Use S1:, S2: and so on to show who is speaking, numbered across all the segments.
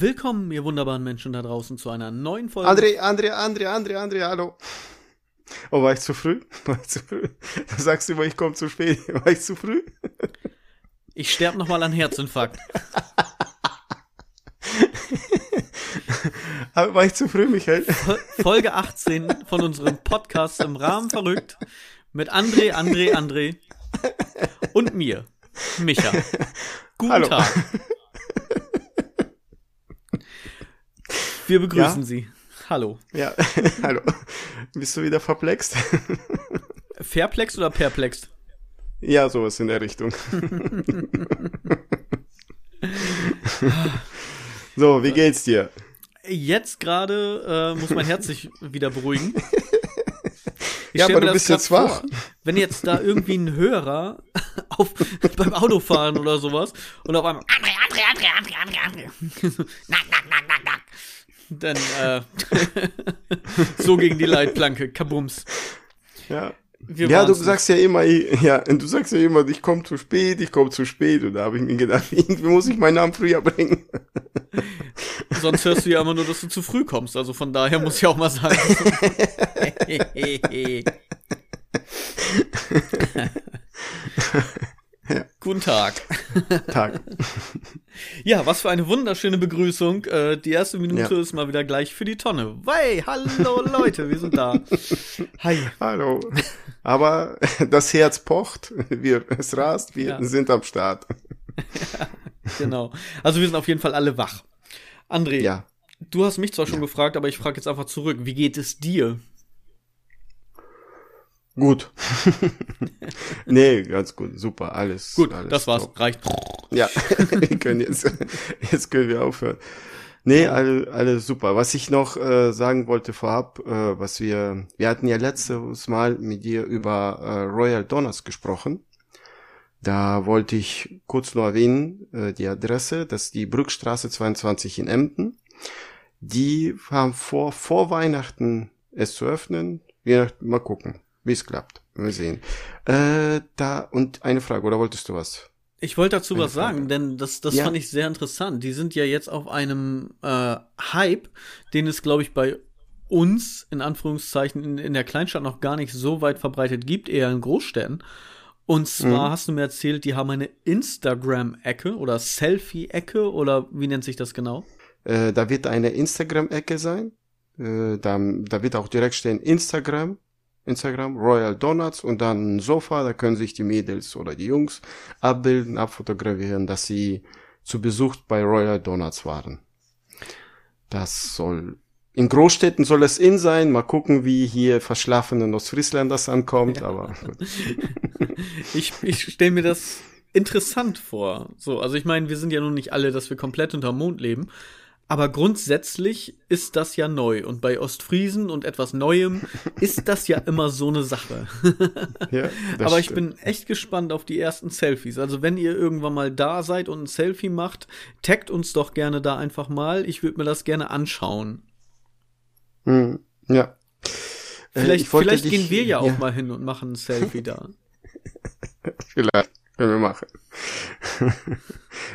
S1: Willkommen, ihr wunderbaren Menschen da draußen, zu einer neuen Folge.
S2: André, André, André, André, André, hallo. Oh, war ich zu früh? War ich zu früh? Du sagst immer, ich komme zu spät. War ich zu früh?
S1: Ich sterbe nochmal an Herzinfarkt.
S2: war ich zu früh, Michael?
S1: Folge 18 von unserem Podcast im Rahmen verrückt mit André, André, André und mir, Micha. Guten Hallo. Tag. Wir begrüßen ja? Sie. Hallo.
S2: Ja, hallo. Bist du wieder verplext?
S1: Verplext oder perplext?
S2: Ja, sowas in der Richtung. so, wie geht's dir?
S1: Jetzt gerade äh, muss mein Herz sich wieder beruhigen.
S2: Ich ja, aber du bist jetzt wach.
S1: wenn jetzt da irgendwie ein Hörer auf, beim Autofahren oder sowas und auf einmal André, André, André, André, André, André. Nack, nack, nack, nack, nack. Dann äh, so gegen die Leitplanke, kabums.
S2: Ja. Wir ja, du sagst ja immer, ja, du sagst ja immer, ich komme zu spät, ich komme zu spät. Und da habe ich mir gedacht, irgendwie muss ich meinen Namen früher bringen.
S1: Sonst hörst du ja immer nur, dass du zu früh kommst. Also von daher muss ich auch mal sagen. Ja. Guten Tag.
S2: Tag.
S1: ja, was für eine wunderschöne Begrüßung. Äh, die erste Minute ja. ist mal wieder gleich für die Tonne. Wey, hallo Leute, wir sind da.
S2: Hi. Hallo. Aber das Herz pocht, wir, es rast, wir ja. sind am Start.
S1: ja, genau. Also wir sind auf jeden Fall alle wach. André, ja. du hast mich zwar schon gefragt, aber ich frage jetzt einfach zurück. Wie geht es dir?
S2: Gut. nee, ganz gut, super, alles.
S1: Gut,
S2: alles
S1: das war's, top. reicht.
S2: Ja, wir können jetzt, jetzt können wir aufhören. Nee, alles, alles super. Was ich noch äh, sagen wollte vorab, äh, was wir, wir hatten ja letztes Mal mit dir über äh, Royal Donuts gesprochen. Da wollte ich kurz nur erwähnen, äh, die Adresse, das ist die Brückstraße 22 in Emden. Die haben vor, vor Weihnachten es zu öffnen. Wir mal gucken wie es klappt. Wir sehen. Äh, da, und eine Frage, oder wolltest du was?
S1: Ich wollte dazu eine was Frage. sagen, denn das, das ja. fand ich sehr interessant. Die sind ja jetzt auf einem äh, Hype, den es, glaube ich, bei uns, in Anführungszeichen, in, in der Kleinstadt noch gar nicht so weit verbreitet gibt, eher in Großstädten. Und zwar mhm. hast du mir erzählt, die haben eine Instagram-Ecke oder Selfie-Ecke oder wie nennt sich das genau?
S2: Äh, da wird eine Instagram-Ecke sein. Äh, da, da wird auch direkt stehen Instagram Instagram, Royal Donuts und dann ein Sofa, da können sich die Mädels oder die Jungs abbilden, abfotografieren, dass sie zu Besuch bei Royal Donuts waren. Das soll in Großstädten soll es in sein. Mal gucken, wie hier verschlafene Ostfriesland das ankommt, ja. aber
S1: ich, ich stelle mir das interessant vor. So, also ich meine, wir sind ja nun nicht alle, dass wir komplett unterm Mond leben, aber grundsätzlich ist das ja neu. Und bei Ostfriesen und etwas Neuem ist das ja immer so eine Sache. ja, Aber ich stimmt. bin echt gespannt auf die ersten Selfies. Also wenn ihr irgendwann mal da seid und ein Selfie macht, taggt uns doch gerne da einfach mal. Ich würde mir das gerne anschauen.
S2: Hm, ja.
S1: Äh, vielleicht, äh, vielleicht dich, gehen wir ja, ja auch mal hin und machen ein Selfie da.
S2: vielleicht. Können wir machen.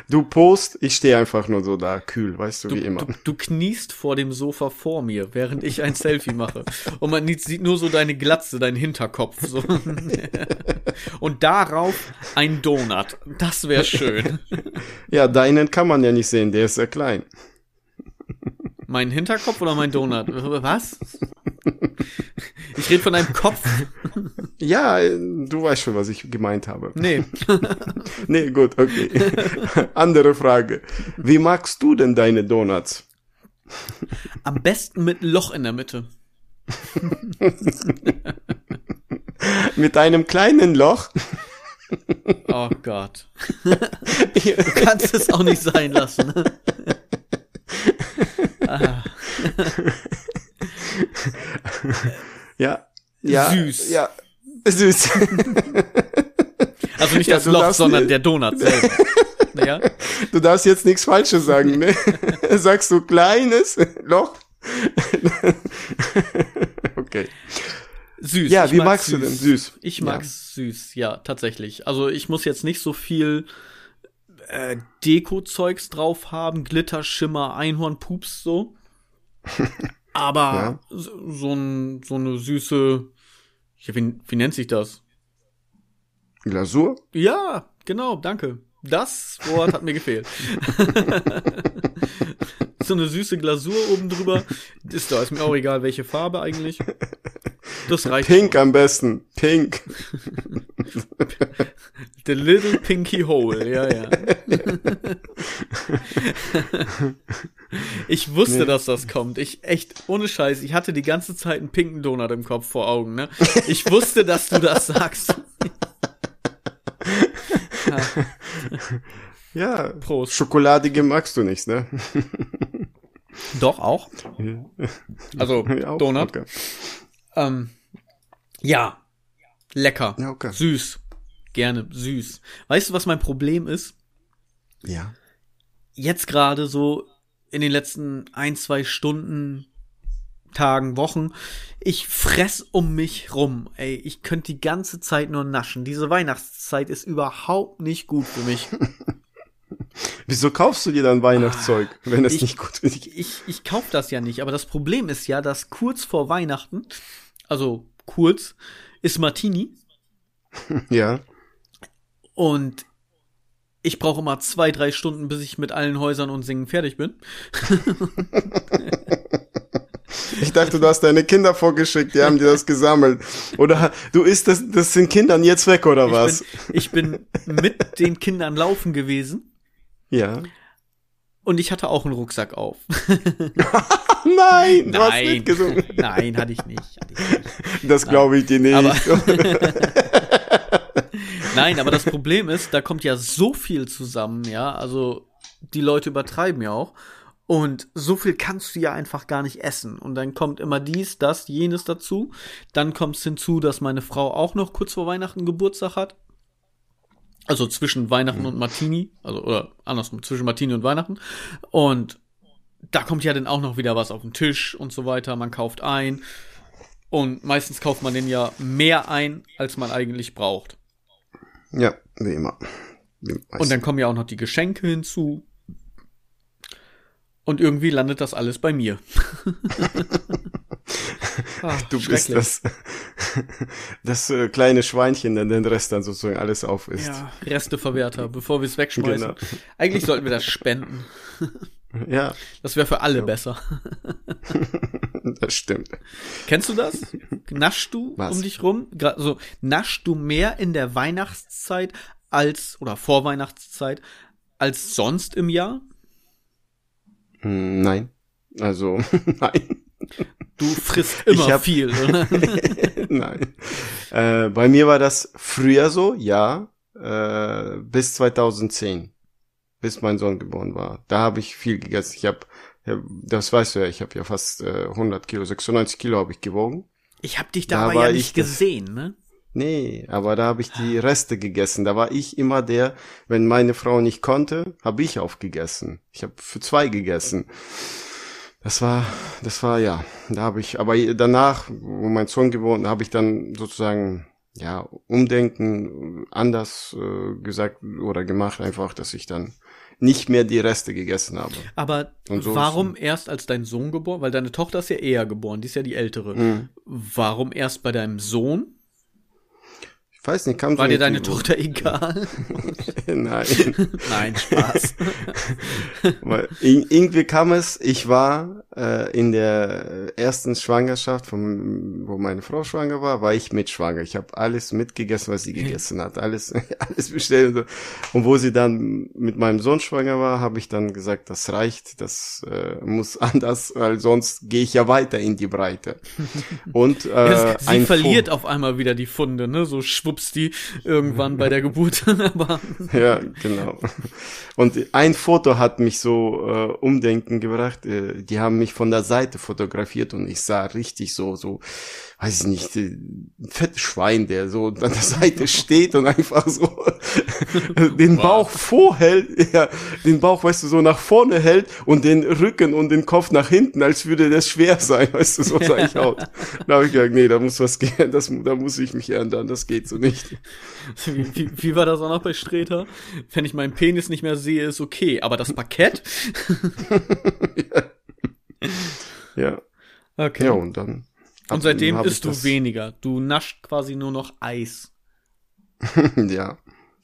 S2: Du post, ich stehe einfach nur so da, kühl, weißt du, du wie immer.
S1: Du, du, kniest vor dem Sofa vor mir, während ich ein Selfie mache. Und man sieht nur so deine Glatze, deinen Hinterkopf. So. Und darauf ein Donut. Das wäre schön.
S2: Ja, deinen kann man ja nicht sehen, der ist sehr klein.
S1: Mein Hinterkopf oder mein Donut? Was? Ich rede von einem Kopf.
S2: Ja, du weißt schon, was ich gemeint habe.
S1: Nee.
S2: nee, gut, okay. Andere Frage. Wie magst du denn deine Donuts?
S1: Am besten mit Loch in der Mitte.
S2: mit einem kleinen Loch?
S1: Oh Gott. Du kannst es auch nicht sein lassen.
S2: ah. ja. Ja.
S1: Süß.
S2: Ja. Süß.
S1: Also nicht ja, das Loch, sondern der Donut selber.
S2: ja? Du darfst jetzt nichts Falsches sagen, ne? Sagst du kleines Loch? okay.
S1: Süß.
S2: Ja, wie magst süß. du denn süß?
S1: Ich mag's ja. süß, ja, tatsächlich. Also ich muss jetzt nicht so viel äh, Deko-Zeugs drauf haben, Glitter, Schimmer, Einhornpups so. Aber ja. so, so, ein, so eine süße, wie, wie nennt sich das?
S2: Glasur?
S1: Ja, genau, danke. Das Wort hat mir gefehlt. so eine süße Glasur oben drüber. Ist da, ist mir auch egal, welche Farbe eigentlich.
S2: Das reicht. Pink schon. am besten. Pink.
S1: The little pinky hole, ja, ja. ich wusste, nee. dass das kommt. Ich, echt, ohne Scheiß, ich hatte die ganze Zeit einen pinken Donut im Kopf vor Augen, ne? Ich wusste, dass du das sagst.
S2: Ja. Prost. Schokoladige magst du nicht, ne?
S1: Doch, auch. Also, ja, auch, Donut. Okay. Ähm, ja. Lecker. Ja, okay. Süß. Gerne. Süß. Weißt du, was mein Problem ist?
S2: Ja.
S1: Jetzt gerade so in den letzten ein, zwei Stunden Tagen, Wochen. Ich fress um mich rum. Ey, ich könnte die ganze Zeit nur naschen. Diese Weihnachtszeit ist überhaupt nicht gut für mich.
S2: Wieso kaufst du dir dann Weihnachtszeug, ah, wenn es nicht gut
S1: ist? Ich, ich, ich kauf das ja nicht, aber das Problem ist ja, dass kurz vor Weihnachten, also kurz, ist Martini.
S2: Ja.
S1: Und ich brauche immer zwei, drei Stunden, bis ich mit allen Häusern und Singen fertig bin.
S2: Ich dachte, du hast deine Kinder vorgeschickt, die haben dir das gesammelt. Oder du isst das, das sind Kindern jetzt weg, oder was?
S1: Ich bin, ich bin mit den Kindern laufen gewesen.
S2: Ja.
S1: Und ich hatte auch einen Rucksack auf.
S2: Nein, du Nein. hast mitgesungen.
S1: Nein, hatte ich nicht. Hatte ich nicht.
S2: Das glaube ich dir nicht. Aber
S1: Nein, aber das Problem ist, da kommt ja so viel zusammen, ja. Also die Leute übertreiben ja auch. Und so viel kannst du ja einfach gar nicht essen. Und dann kommt immer dies, das, jenes dazu. Dann kommt es hinzu, dass meine Frau auch noch kurz vor Weihnachten Geburtstag hat. Also zwischen Weihnachten mhm. und Martini. Also, oder andersrum, zwischen Martini und Weihnachten. Und da kommt ja dann auch noch wieder was auf den Tisch und so weiter. Man kauft ein. Und meistens kauft man den ja mehr ein, als man eigentlich braucht.
S2: Ja, wie immer.
S1: Wie und dann kommen ja auch noch die Geschenke hinzu. Und irgendwie landet das alles bei mir.
S2: Ach, du bist das, das äh, kleine Schweinchen, der den Rest dann sozusagen alles auf ist. Ja,
S1: Resteverwerter, bevor wir es wegschmeißen. Genau. Eigentlich sollten wir das spenden.
S2: Ja.
S1: Das wäre für alle ja. besser.
S2: das stimmt.
S1: Kennst du das? Naschst du Was? um dich rum? So, naschst du mehr in der Weihnachtszeit als, oder Vorweihnachtszeit, als sonst im Jahr?
S2: Hm, nein. Also, nein.
S1: Du frisst immer hab, viel, oder?
S2: nein. Äh, bei mir war das früher so, ja, äh, bis 2010, bis mein Sohn geboren war. Da habe ich viel gegessen. Ich habe, das weißt du ja, ich habe ja fast äh, 100 Kilo, 96 Kilo habe ich gewogen.
S1: Ich habe dich da, da aber ja nicht gesehen, ne?
S2: Nee, aber da habe ich die Reste gegessen. Da war ich immer der, wenn meine Frau nicht konnte, habe ich aufgegessen. Ich habe für zwei gegessen. Das war, das war ja, da habe ich, aber danach, wo mein Sohn gewohnt, habe ich dann sozusagen ja umdenken, anders äh, gesagt oder gemacht, einfach, dass ich dann nicht mehr die Reste gegessen habe.
S1: Aber so warum erst als dein Sohn geboren? Weil deine Tochter ist ja eher geboren, die ist ja die ältere. Mhm. Warum erst bei deinem Sohn?
S2: Weiß nicht, kam
S1: War dir deine Tochter egal?
S2: Nein.
S1: Nein, Spaß.
S2: Weil irgendwie kam es, ich war äh, in der ersten Schwangerschaft, von, wo meine Frau schwanger war, war ich mit schwanger. Ich habe alles mitgegessen, was sie gegessen hat. Alles, alles bestellt. Und, so. und wo sie dann mit meinem Sohn schwanger war, habe ich dann gesagt, das reicht, das äh, muss anders, weil sonst gehe ich ja weiter in die Breite. Und äh,
S1: sie verliert auf einmal wieder die Funde, ne? So schwupp die irgendwann bei der Geburt. Aber
S2: ja, genau. Und ein Foto hat mich so äh, umdenken gebracht. Äh, die haben mich von der Seite fotografiert und ich sah richtig so, so, weiß ich nicht, ein fettes Schwein, der so an der Seite steht und einfach so den Bauch vorhält, ja, den Bauch, weißt du, so nach vorne hält und den Rücken und den Kopf nach hinten, als würde das schwer sein, weißt du, so sah ich aus. Da habe ich gesagt, nee, da muss was gehen, das, da muss ich mich ändern, das geht so nicht.
S1: Wie, wie, wie war das auch noch bei Streter? Wenn ich meinen Penis nicht mehr sehe, ist okay, aber das Parkett?
S2: ja. ja.
S1: Okay.
S2: Ja, und dann
S1: und seitdem isst du weniger. Du nascht quasi nur noch Eis.
S2: ja.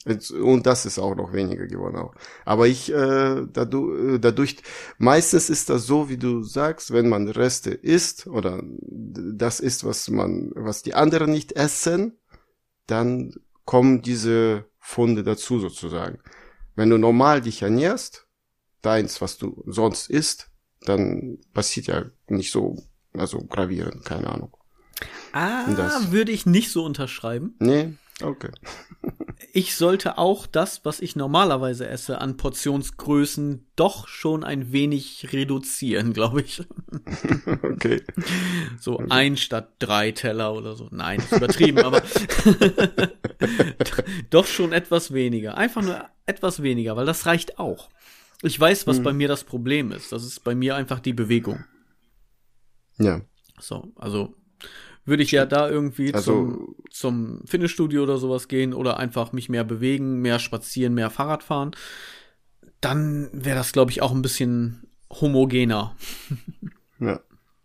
S2: Und das ist auch noch weniger geworden auch. Aber ich, äh, dadurch, äh, dadurch, meistens ist das so, wie du sagst, wenn man Reste isst oder das ist, was man, was die anderen nicht essen, dann kommen diese Funde dazu sozusagen. Wenn du normal dich ernährst, deins, was du sonst isst, dann passiert ja nicht so also gravierend, keine Ahnung.
S1: Ah, das. würde ich nicht so unterschreiben.
S2: Nee, okay.
S1: ich sollte auch das, was ich normalerweise esse, an Portionsgrößen doch schon ein wenig reduzieren, glaube ich.
S2: okay.
S1: So okay. ein statt drei Teller oder so. Nein, ist übertrieben, aber doch schon etwas weniger. Einfach nur etwas weniger, weil das reicht auch. Ich weiß, was hm. bei mir das Problem ist. Das ist bei mir einfach die Bewegung.
S2: Ja.
S1: So, also würde ich ja da irgendwie also, zum, zum Fitnessstudio oder sowas gehen oder einfach mich mehr bewegen, mehr spazieren, mehr Fahrrad fahren, dann wäre das, glaube ich, auch ein bisschen homogener.
S2: Ja,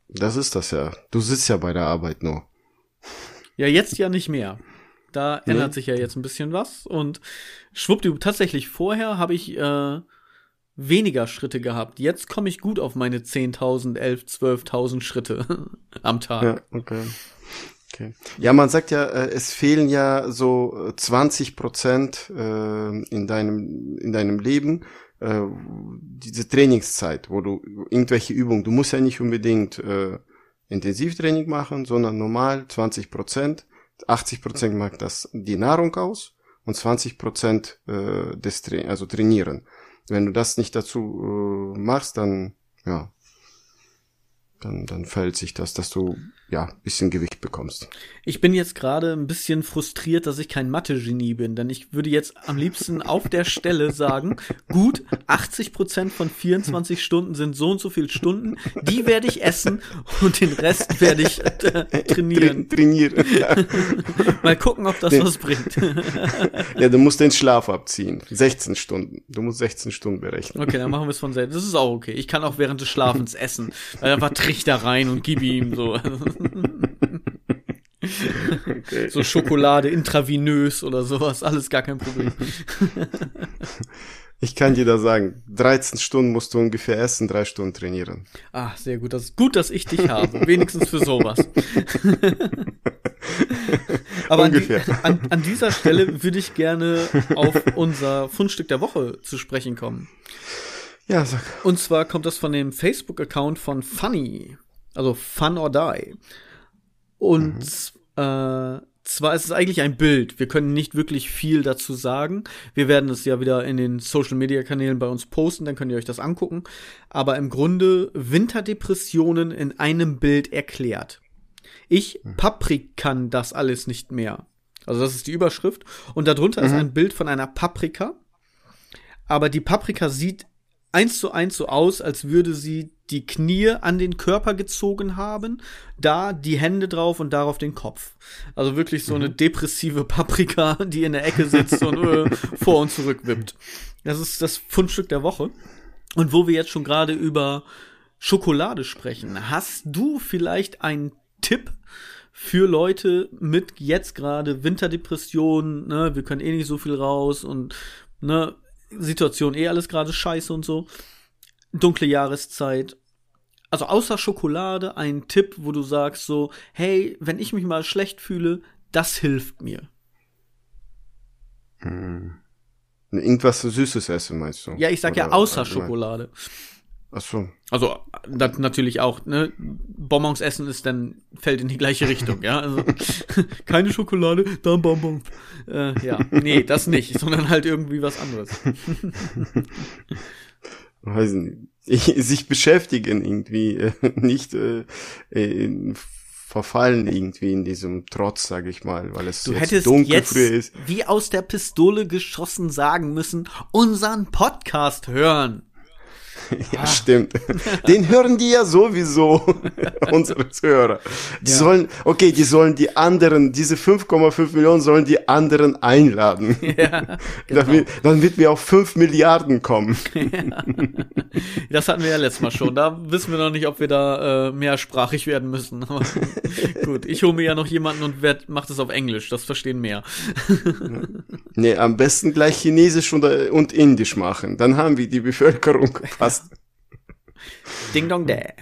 S2: das ist das ja. Du sitzt ja bei der Arbeit nur.
S1: Ja, jetzt ja nicht mehr. Da nee. ändert sich ja jetzt ein bisschen was und schwuppdiwupp, tatsächlich vorher habe ich äh, weniger Schritte gehabt. Jetzt komme ich gut auf meine 10.000, 11, 12.000 Schritte am Tag.
S2: Ja, okay. Okay. Ja, man sagt ja, äh, es fehlen ja so 20 äh, Prozent äh, in deinem in deinem Leben diese Trainingszeit, wo du irgendwelche Übungen, du musst ja nicht unbedingt Intensivtraining machen, sondern normal 20 Prozent, 80 Prozent macht das die Nahrung aus und 20 Prozent des Tra also trainieren. Wenn du das nicht dazu äh, machst, dann ja, dann, dann fällt sich das, dass du ja bisschen Gewicht bekommst.
S1: Ich bin jetzt gerade ein bisschen frustriert, dass ich kein Mathe-Genie bin, denn ich würde jetzt am liebsten auf der Stelle sagen, gut, 80 Prozent von 24 Stunden sind so und so viele Stunden, die werde ich essen und den Rest werde ich äh, trainieren.
S2: Tra trainieren. Ja.
S1: Mal gucken, ob das nee. was bringt.
S2: ja, du musst den Schlaf abziehen. 16 Stunden. Du musst 16 Stunden berechnen.
S1: Okay, dann machen wir es von selbst. Das ist auch okay. Ich kann auch während des Schlafens essen. Einfach Trichter rein und gib ihm so. Okay. So Schokolade intravenös oder sowas, alles gar kein Problem.
S2: Ich kann dir da sagen, 13 Stunden musst du ungefähr essen, drei Stunden trainieren.
S1: Ah, sehr gut. Das ist gut, dass ich dich habe. Wenigstens für sowas. Aber an, die, an, an, dieser Stelle würde ich gerne auf unser Fundstück der Woche zu sprechen kommen.
S2: Ja, sag.
S1: Und zwar kommt das von dem Facebook-Account von Funny. Also Fun or Die. Und mhm. äh, zwar ist es eigentlich ein Bild. Wir können nicht wirklich viel dazu sagen. Wir werden es ja wieder in den Social Media Kanälen bei uns posten, dann könnt ihr euch das angucken. Aber im Grunde Winterdepressionen in einem Bild erklärt. Ich mhm. paprikan das alles nicht mehr. Also das ist die Überschrift. Und darunter mhm. ist ein Bild von einer Paprika. Aber die Paprika sieht eins zu eins so aus, als würde sie die Knie an den Körper gezogen haben, da die Hände drauf und darauf den Kopf. Also wirklich so eine mhm. depressive Paprika, die in der Ecke sitzt und äh, vor und zurück wippt. Das ist das Fundstück der Woche. Und wo wir jetzt schon gerade über Schokolade sprechen, hast du vielleicht einen Tipp für Leute mit jetzt gerade Winterdepression, ne, wir können eh nicht so viel raus und ne, Situation eh alles gerade scheiße und so. Dunkle Jahreszeit. Also außer Schokolade ein Tipp, wo du sagst so, hey, wenn ich mich mal schlecht fühle, das hilft mir.
S2: Hm. Irgendwas Süßes essen, meinst du?
S1: Ja, ich sag Oder ja außer. Schokolade.
S2: Ach so.
S1: Also das natürlich auch, ne? Bonbons essen ist dann fällt in die gleiche Richtung, ja. Also keine Schokolade, dann Bonbons. Äh, ja, nee, das nicht, sondern halt irgendwie was anderes.
S2: Weiß nicht. Ich, sich beschäftigen irgendwie, äh, nicht äh, verfallen irgendwie in diesem Trotz, sage ich mal, weil es
S1: Du
S2: jetzt
S1: hättest
S2: dunkel
S1: jetzt
S2: ist.
S1: wie aus der Pistole geschossen sagen müssen, unseren Podcast hören.
S2: Ja, stimmt. Den hören die ja sowieso, unsere Hörer. Die
S1: Ja.
S2: sollen, okay, die sollen die anderen, diese 5,5 Millionen sollen die anderen einladen.
S1: Ja, genau.
S2: damit, dann wird wir auf 5 Milliarden kommen.
S1: Das hatten wir ja letztes Mal schon. Da wissen wir noch nicht, ob wir da äh, mehrsprachig werden müssen. Aber gut, ich hole mir ja noch jemanden und werd, macht es auf Englisch. Das verstehen mehr.
S2: Nee, am besten gleich Chinesisch und, und Indisch machen. Dann haben wir die Bevölkerung fast.
S1: Ding dong dä.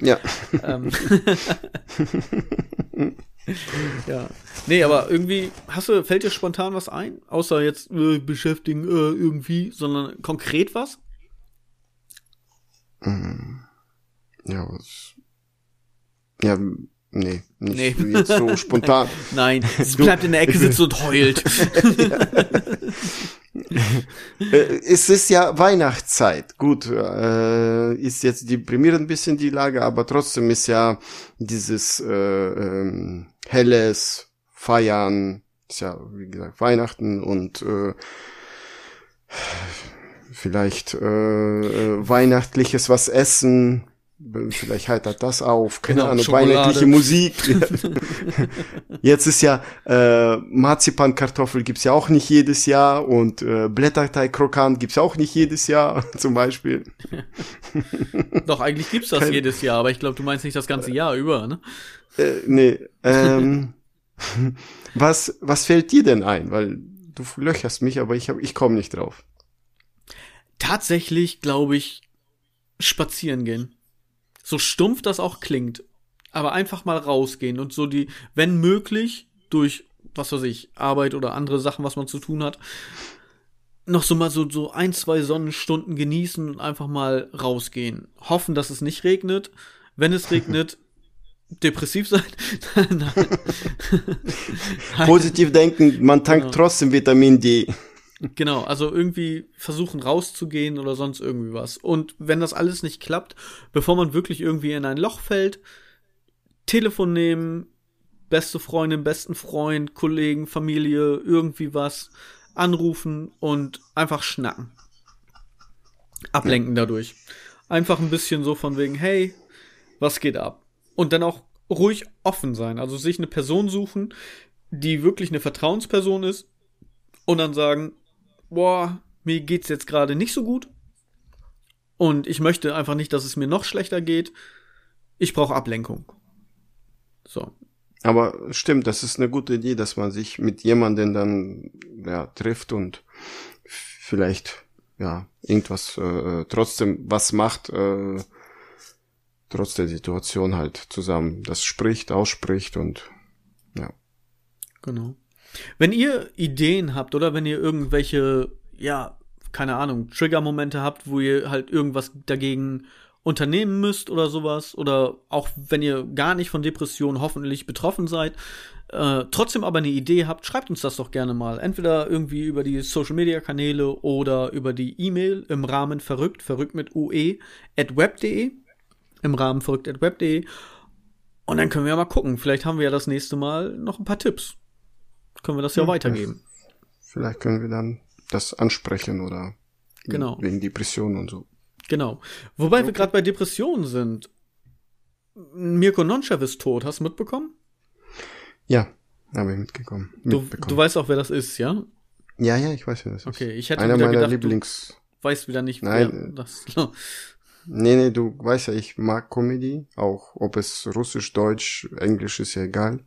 S2: Ja.
S1: Ähm. ja. Nee, aber irgendwie, hast du, fällt dir spontan was ein? Außer jetzt äh, beschäftigen äh, irgendwie, sondern konkret was?
S2: Ja, was, ja, nee, nicht
S1: Nee.
S2: jetzt so spontan.
S1: Nein, sie bleibt in der Ecke sitzen und heult.
S2: Äh, es ist ja Weihnachtszeit. Gut, äh, ist jetzt deprimierend ein bisschen die Lage, aber trotzdem ist ja dieses äh, ähm, helles Feiern, ist ja wie gesagt Weihnachten und äh, vielleicht äh, äh, weihnachtliches was essen. Vielleicht heitert das auf, keine
S1: Genau,
S2: Ahnung, weihnachtliche Musik. Jetzt ist ja äh, Marzipankartoffel gibt's ja auch nicht jedes Jahr und äh, Blätterteig-Krokant gibt's ja auch nicht jedes Jahr zum Beispiel.
S1: Doch, eigentlich gibt's das
S2: Kein-
S1: jedes Jahr, aber ich glaube, du meinst nicht das ganze Jahr über, ne?
S2: Äh, nee, ähm, was was fällt dir denn ein? Weil du löcherst mich, aber ich hab, ich komme nicht drauf.
S1: Tatsächlich, glaube ich, spazieren gehen. So stumpf das auch klingt. Aber einfach mal rausgehen und so die, wenn möglich, durch, was weiß ich, Arbeit oder andere Sachen, was man zu tun hat, noch so mal so, so ein, zwei Sonnenstunden genießen und einfach mal rausgehen. Hoffen, dass es nicht regnet. Wenn es regnet, depressiv sein. Nein.
S2: Positiv denken, man tankt
S1: Genau.
S2: trotzdem Vitamin D.
S1: Genau, also irgendwie versuchen rauszugehen oder sonst irgendwie was. Und wenn das alles nicht klappt, bevor man wirklich irgendwie in ein Loch fällt, Telefon nehmen, beste Freundin, besten Freund, Kollegen, Familie, irgendwie was, anrufen und einfach schnacken. Ablenken dadurch. Einfach ein bisschen so von wegen, hey, was geht ab? Und dann auch ruhig offen sein. Also sich eine Person suchen, die wirklich eine Vertrauensperson ist und dann sagen, boah, mir geht's jetzt gerade nicht so gut und ich möchte einfach nicht, dass es mir noch schlechter geht. Ich brauche Ablenkung. So.
S2: Aber stimmt, das ist eine gute Idee, dass man sich mit jemandem dann ja, trifft und vielleicht ja irgendwas äh, trotzdem was macht, äh, trotz der Situation halt zusammen das spricht, ausspricht und ja.
S1: Genau. Wenn ihr Ideen habt oder wenn ihr irgendwelche, ja, keine Ahnung, Trigger-Momente habt, wo ihr halt irgendwas dagegen unternehmen müsst oder sowas, oder auch wenn ihr gar nicht von Depressionen hoffentlich betroffen seid, äh, trotzdem aber eine Idee habt, schreibt uns das doch gerne mal. Entweder irgendwie über die Social-Media-Kanäle oder über die E-Mail im Rahmen verrückt, verrückt mit ue, at web.de, im Rahmen verrückt at web.de. Und dann können wir ja mal gucken. Vielleicht haben wir ja das nächste Mal noch ein paar Tipps können wir das ja,
S2: Ja,
S1: weitergeben.
S2: Vielleicht können wir dann das ansprechen oder
S1: Genau.
S2: wegen Depressionen und so.
S1: Genau. Wobei wir gerade bei Depressionen sind. Mirko Nonchev ist tot, hast du mitbekommen?
S2: Ja, habe ich mitgekommen.
S1: Du, du weißt auch, wer das ist, ja?
S2: ja, ja, ich weiß, wer das ist.
S1: Okay, ich hätte
S2: Einer meiner
S1: gedacht,
S2: Lieblings.
S1: du weißt wieder nicht,
S2: Nein.
S1: wer das
S2: Nee, nee, du weißt ja, ich mag Comedy, auch ob es Russisch, Deutsch, Englisch ist ja egal.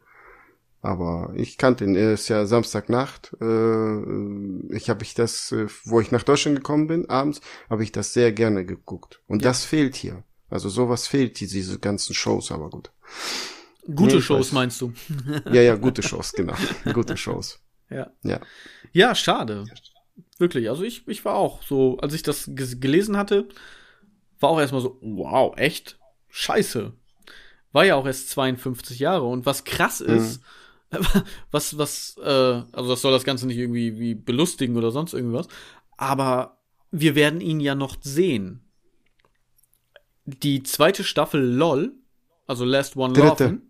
S2: Aber ich kannte ihn, er ist ja Samstagnacht. Äh, ich habe ich das, äh, wo ich nach Deutschland gekommen bin, abends, habe ich das sehr gerne geguckt. Und
S1: Ja.
S2: das fehlt hier. Also sowas fehlt hier, diese ganzen Shows, aber gut.
S1: Gute
S2: Nee,
S1: Shows
S2: weiß.
S1: meinst du?
S2: Ja, ja, gute Shows, genau. Gute Shows.
S1: Ja.
S2: Ja.
S1: Ja, schade. Wirklich. Also ich, ich war auch so, als ich das ge- gelesen hatte, war auch erstmal so, wow, echt? Scheiße. War ja auch erst 52 Jahre. Und was krass ist, was, was, äh, also das soll das Ganze nicht irgendwie wie belustigen oder sonst irgendwas, aber wir werden ihn ja noch sehen. Die zweite Staffel LOL Also Last One
S2: Dritte.
S1: Laughing.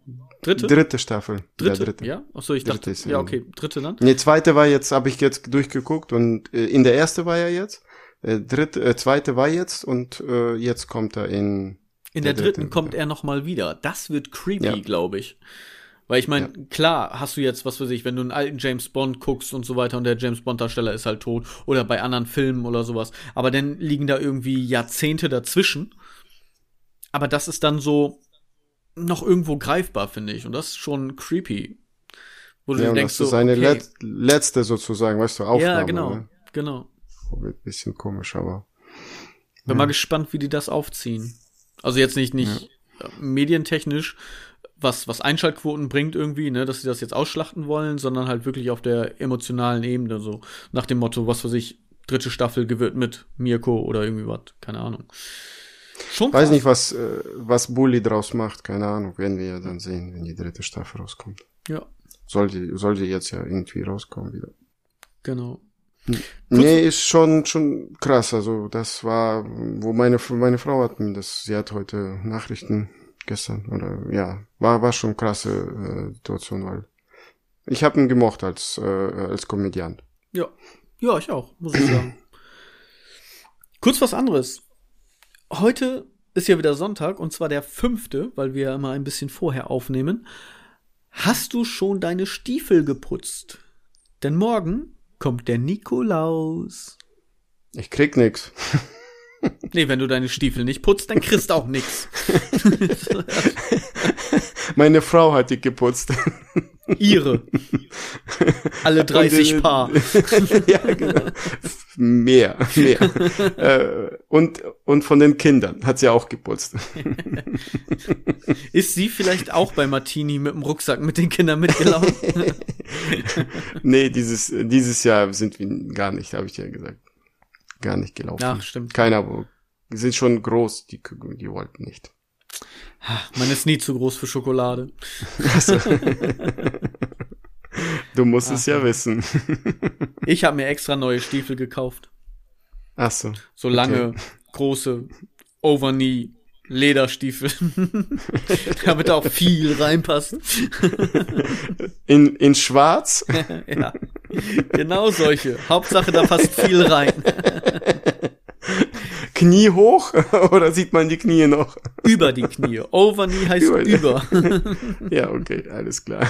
S1: Dritte?
S2: Dritte Staffel.
S1: Dritte?
S2: Ja, dritte.
S1: Ja? Achso, ich
S2: Dritte
S1: dachte,
S2: ist,
S1: ja, okay, dritte dann.
S2: Nee, zweite war jetzt, habe ich jetzt durchgeguckt und äh, in der erste war er jetzt. Äh, dritte, äh, zweite war jetzt und äh, jetzt kommt er in.
S1: In der
S2: der
S1: dritten
S2: dritte,
S1: kommt
S2: ja.
S1: er noch mal wieder. Das wird creepy,
S2: Ja.
S1: glaube ich. Weil ich meine, klar, hast du jetzt, was weiß ich, wenn du einen alten James Bond guckst und so weiter und der James Bond Darsteller ist halt tot oder bei anderen Filmen oder sowas, aber dann liegen da irgendwie Jahrzehnte dazwischen. Aber das ist dann so noch irgendwo greifbar, finde ich, und das ist schon creepy. Wo du
S2: Ja,
S1: denkst
S2: das
S1: so,
S2: ist seine
S1: okay,
S2: let letzte sozusagen, weißt du, Aufnahme.
S1: ja, genau,
S2: Ne?
S1: genau.
S2: Wird ein bisschen komisch, aber.
S1: Bin
S2: Ja.
S1: mal gespannt, wie die das aufziehen. Also jetzt nicht, nicht äh, medientechnisch, was, was Einschaltquoten bringt irgendwie, ne, dass sie das jetzt ausschlachten wollen, sondern halt wirklich auf der emotionalen Ebene, so nach dem Motto, was weiß ich, dritte Staffel gewidmet Mirko oder irgendwie was, keine Ahnung. Schon
S2: Weiß
S1: krass.
S2: nicht, was, äh, was Bully draus macht, keine Ahnung, werden wir ja dann sehen, wenn die dritte Staffel rauskommt.
S1: Ja,
S2: Sollte, sollte jetzt ja irgendwie rauskommen wieder.
S1: genau.
S2: Nee, ist schon, schon krass. Also, das war, wo meine, meine Frau hat mir das, sie hat heute Nachrichten gestern, oder, ja, war, war schon krasse äh, Situation, weil ich habe ihn gemocht als, äh, als Komödiant.
S1: Ja. Ja, ich auch, muss ich sagen. Kurz was anderes. Heute ist ja wieder Sonntag und zwar der fünfte, weil wir ja immer ein bisschen vorher aufnehmen. Hast du schon deine Stiefel geputzt? Denn morgen kommt der Nikolaus.
S2: Ich krieg nix.
S1: Nee, wenn du deine Stiefel nicht putzt, dann kriegst du auch nix.
S2: Meine Frau hat die geputzt.
S1: Ihre. Alle 30
S2: Und,
S1: Paar.
S2: ja, genau. Mehr, mehr. äh, und, und von den Kindern hat sie auch geputzt.
S1: Ist sie vielleicht auch bei Martini mit dem Rucksack mit den Kindern mitgelaufen?
S2: nee, dieses, dieses Jahr sind wir gar nicht, habe ich ja gesagt. Gar nicht gelaufen.
S1: Ach, stimmt.
S2: Keiner, die sind schon groß, die, die wollten nicht.
S1: Man ist nie zu groß für Schokolade.
S2: Du musst
S1: Ach,
S2: es ja wissen.
S1: Ich habe mir extra neue Stiefel gekauft.
S2: Ach so.
S1: So lange, große, overknee Lederstiefel. Damit auch viel reinpasst.
S2: In, in schwarz?
S1: ja. Genau solche. Hauptsache, da passt viel rein.
S2: Knie hoch? Oder sieht man die Knie noch?
S1: Über die Knie. Overknee heißt
S2: Über
S1: über.
S2: Ja, okay, alles klar.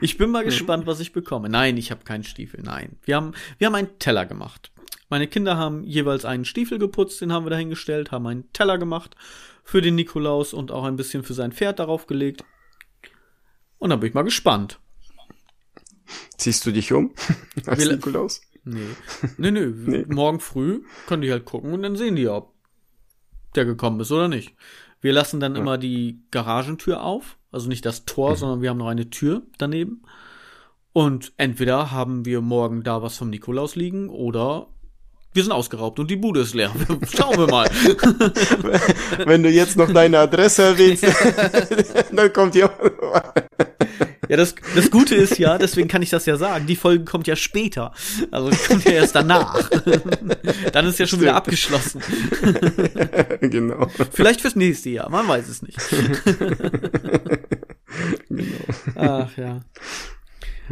S1: Ich bin mal gespannt, was ich bekomme. Nein, ich habe keinen Stiefel. Nein. Wir haben, wir haben einen Teller gemacht. Meine Kinder haben jeweils einen Stiefel geputzt, den haben wir dahingestellt, haben einen Teller gemacht für den Nikolaus und auch ein bisschen für sein Pferd darauf gelegt. Und dann bin ich mal gespannt.
S2: Ziehst du dich um? Als
S1: Wir-
S2: Nikolaus?
S1: Nee. Nee, nee.
S2: Nee.
S1: Morgen früh können die halt gucken und dann sehen die ja, ob der gekommen ist oder nicht. Wir lassen dann immer die Garagentür auf. Also nicht das Tor, sondern wir haben noch eine Tür daneben. Und entweder haben wir morgen da was vom Nikolaus liegen oder wir sind ausgeraubt und die Bude ist leer. Schauen wir mal.
S2: Wenn du jetzt noch deine Adresse erwähnst, dann kommt ja.
S1: Ja, das, das Gute ist ja, deswegen kann ich das ja sagen, die Folge kommt ja später. Also die kommt ja erst danach. Dann ist ja schon wieder
S2: Stimmt.
S1: abgeschlossen.
S2: genau.
S1: Vielleicht fürs nächste Jahr, man weiß es nicht.
S2: genau.
S1: Ach ja.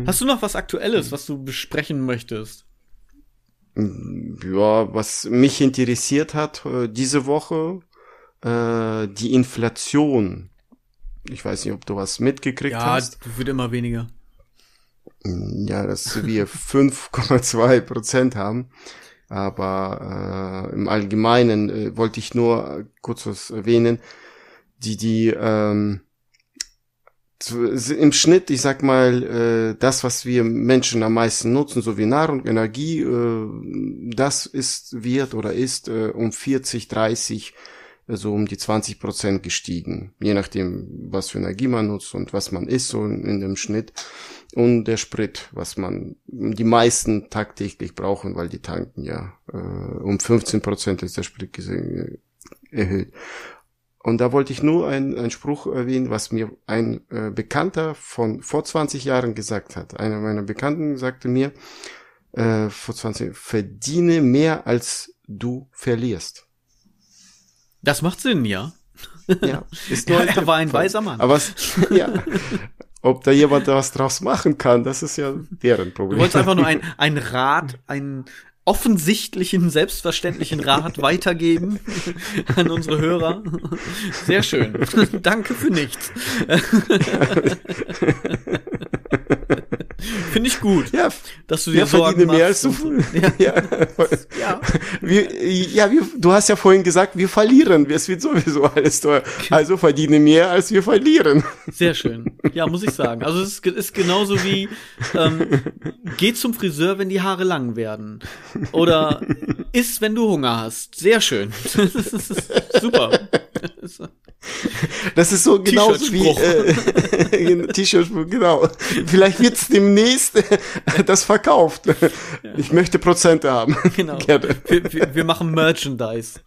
S1: Hast du noch was Aktuelles, was du besprechen möchtest?
S2: Ja, was mich interessiert hat äh, diese Woche, äh, die Inflation. Ich weiß nicht, ob du was mitgekriegt
S1: Ja,
S2: hast.
S1: wird immer weniger.
S2: Ja, dass wir 5,2 Prozent haben. Aber äh, im Allgemeinen äh, wollte ich nur kurz was erwähnen. Die, die ähm, im Schnitt, ich sag mal, äh, das, was wir Menschen am meisten nutzen, so wie Nahrung, Energie, äh, das ist, wird oder ist äh, um 40, 30, äh, so um die 20 Prozent gestiegen. Je nachdem, was für Energie man nutzt und was man isst, so in, dem Schnitt. Und der Sprit, was man die meisten tagtäglich brauchen, weil die tanken ja äh, um 15 Prozent ist der Sprit erhöht. Und da wollte ich nur einen, Spruch erwähnen, was mir ein äh, Bekannter von vor 20 Jahren gesagt hat. Einer meiner Bekannten sagte mir äh, vor 20 verdiene mehr als du verlierst.
S1: Das macht Sinn, ja. Ja, ist nur ja, er war ein weiser Mann.
S2: Aber ja, ob da jemand was draus machen kann, das ist ja deren Problem.
S1: Du wolltest einfach nur ein, ein Rat, ein offensichtlichen, selbstverständlichen Rat weitergeben an unsere Hörer. Sehr schön. Danke für nichts. Finde ich gut,
S2: ja,
S1: dass du dir Sorgen
S2: mehr als du. Ja, ja. ja. Wir, ja wir, du hast ja vorhin gesagt, wir verlieren. Es wird sowieso alles teuer. Also verdiene mehr, als wir verlieren.
S1: Sehr schön. Ja, muss ich sagen. Also es ist genauso wie ähm, geh zum Friseur, wenn die Haare lang werden. Oder iss, wenn du Hunger hast. Sehr schön. Super.
S2: Das ist so genauso wie äh, T-Shirt, genau. Vielleicht wird's demnächst äh, das verkauft. Ich möchte Prozente haben.
S1: Genau. Wir, wir, wir, machen Merchandise.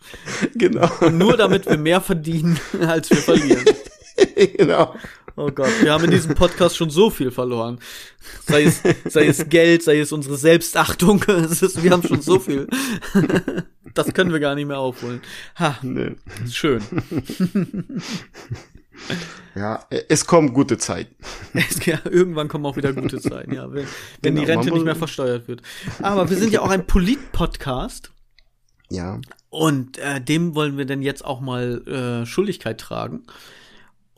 S1: Genau. Und nur damit wir mehr verdienen, als wir verlieren. Genau. Oh Gott, wir haben in diesem Podcast schon so viel verloren. Sei es, sei es Geld, sei es unsere Selbstachtung. Es ist, wir haben schon so viel. Das können wir gar nicht mehr aufholen. Ha, nee. schön.
S2: Ja, es kommen gute Zeiten.
S1: Es, ja, irgendwann kommen auch wieder gute Zeiten, ja, wenn, wenn genau, die Rente nicht mehr versteuert wird. Aber wir sind ja auch ein Polit-Podcast.
S2: Ja.
S1: Und äh, dem wollen wir denn jetzt auch mal äh, Schuldigkeit tragen.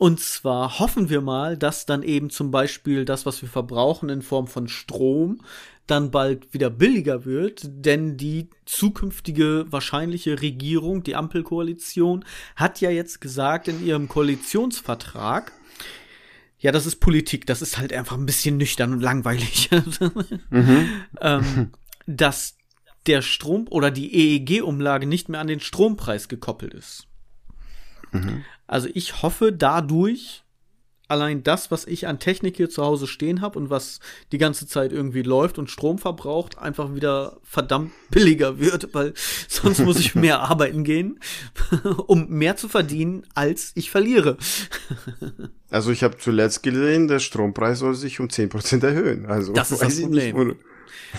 S1: Und zwar hoffen wir mal, dass dann eben zum Beispiel das, was wir verbrauchen in Form von Strom, dann bald wieder billiger wird, denn die zukünftige wahrscheinliche Regierung, die Ampelkoalition, hat ja jetzt gesagt in ihrem Koalitionsvertrag, ja, das ist Politik, das ist halt einfach ein bisschen nüchtern und langweilig, mhm. ähm, dass der Strom oder die EEG-Umlage nicht mehr an den Strompreis gekoppelt ist. Mhm. Also ich hoffe dadurch, allein das, was ich an Technik hier zu Hause stehen habe und was die ganze Zeit irgendwie läuft und Strom verbraucht, einfach wieder verdammt billiger wird, weil sonst muss ich mehr arbeiten gehen, um mehr zu verdienen, als ich verliere.
S2: also ich habe zuletzt gesehen, der Strompreis soll sich um 10% erhöhen. Also
S1: das ist das Problem.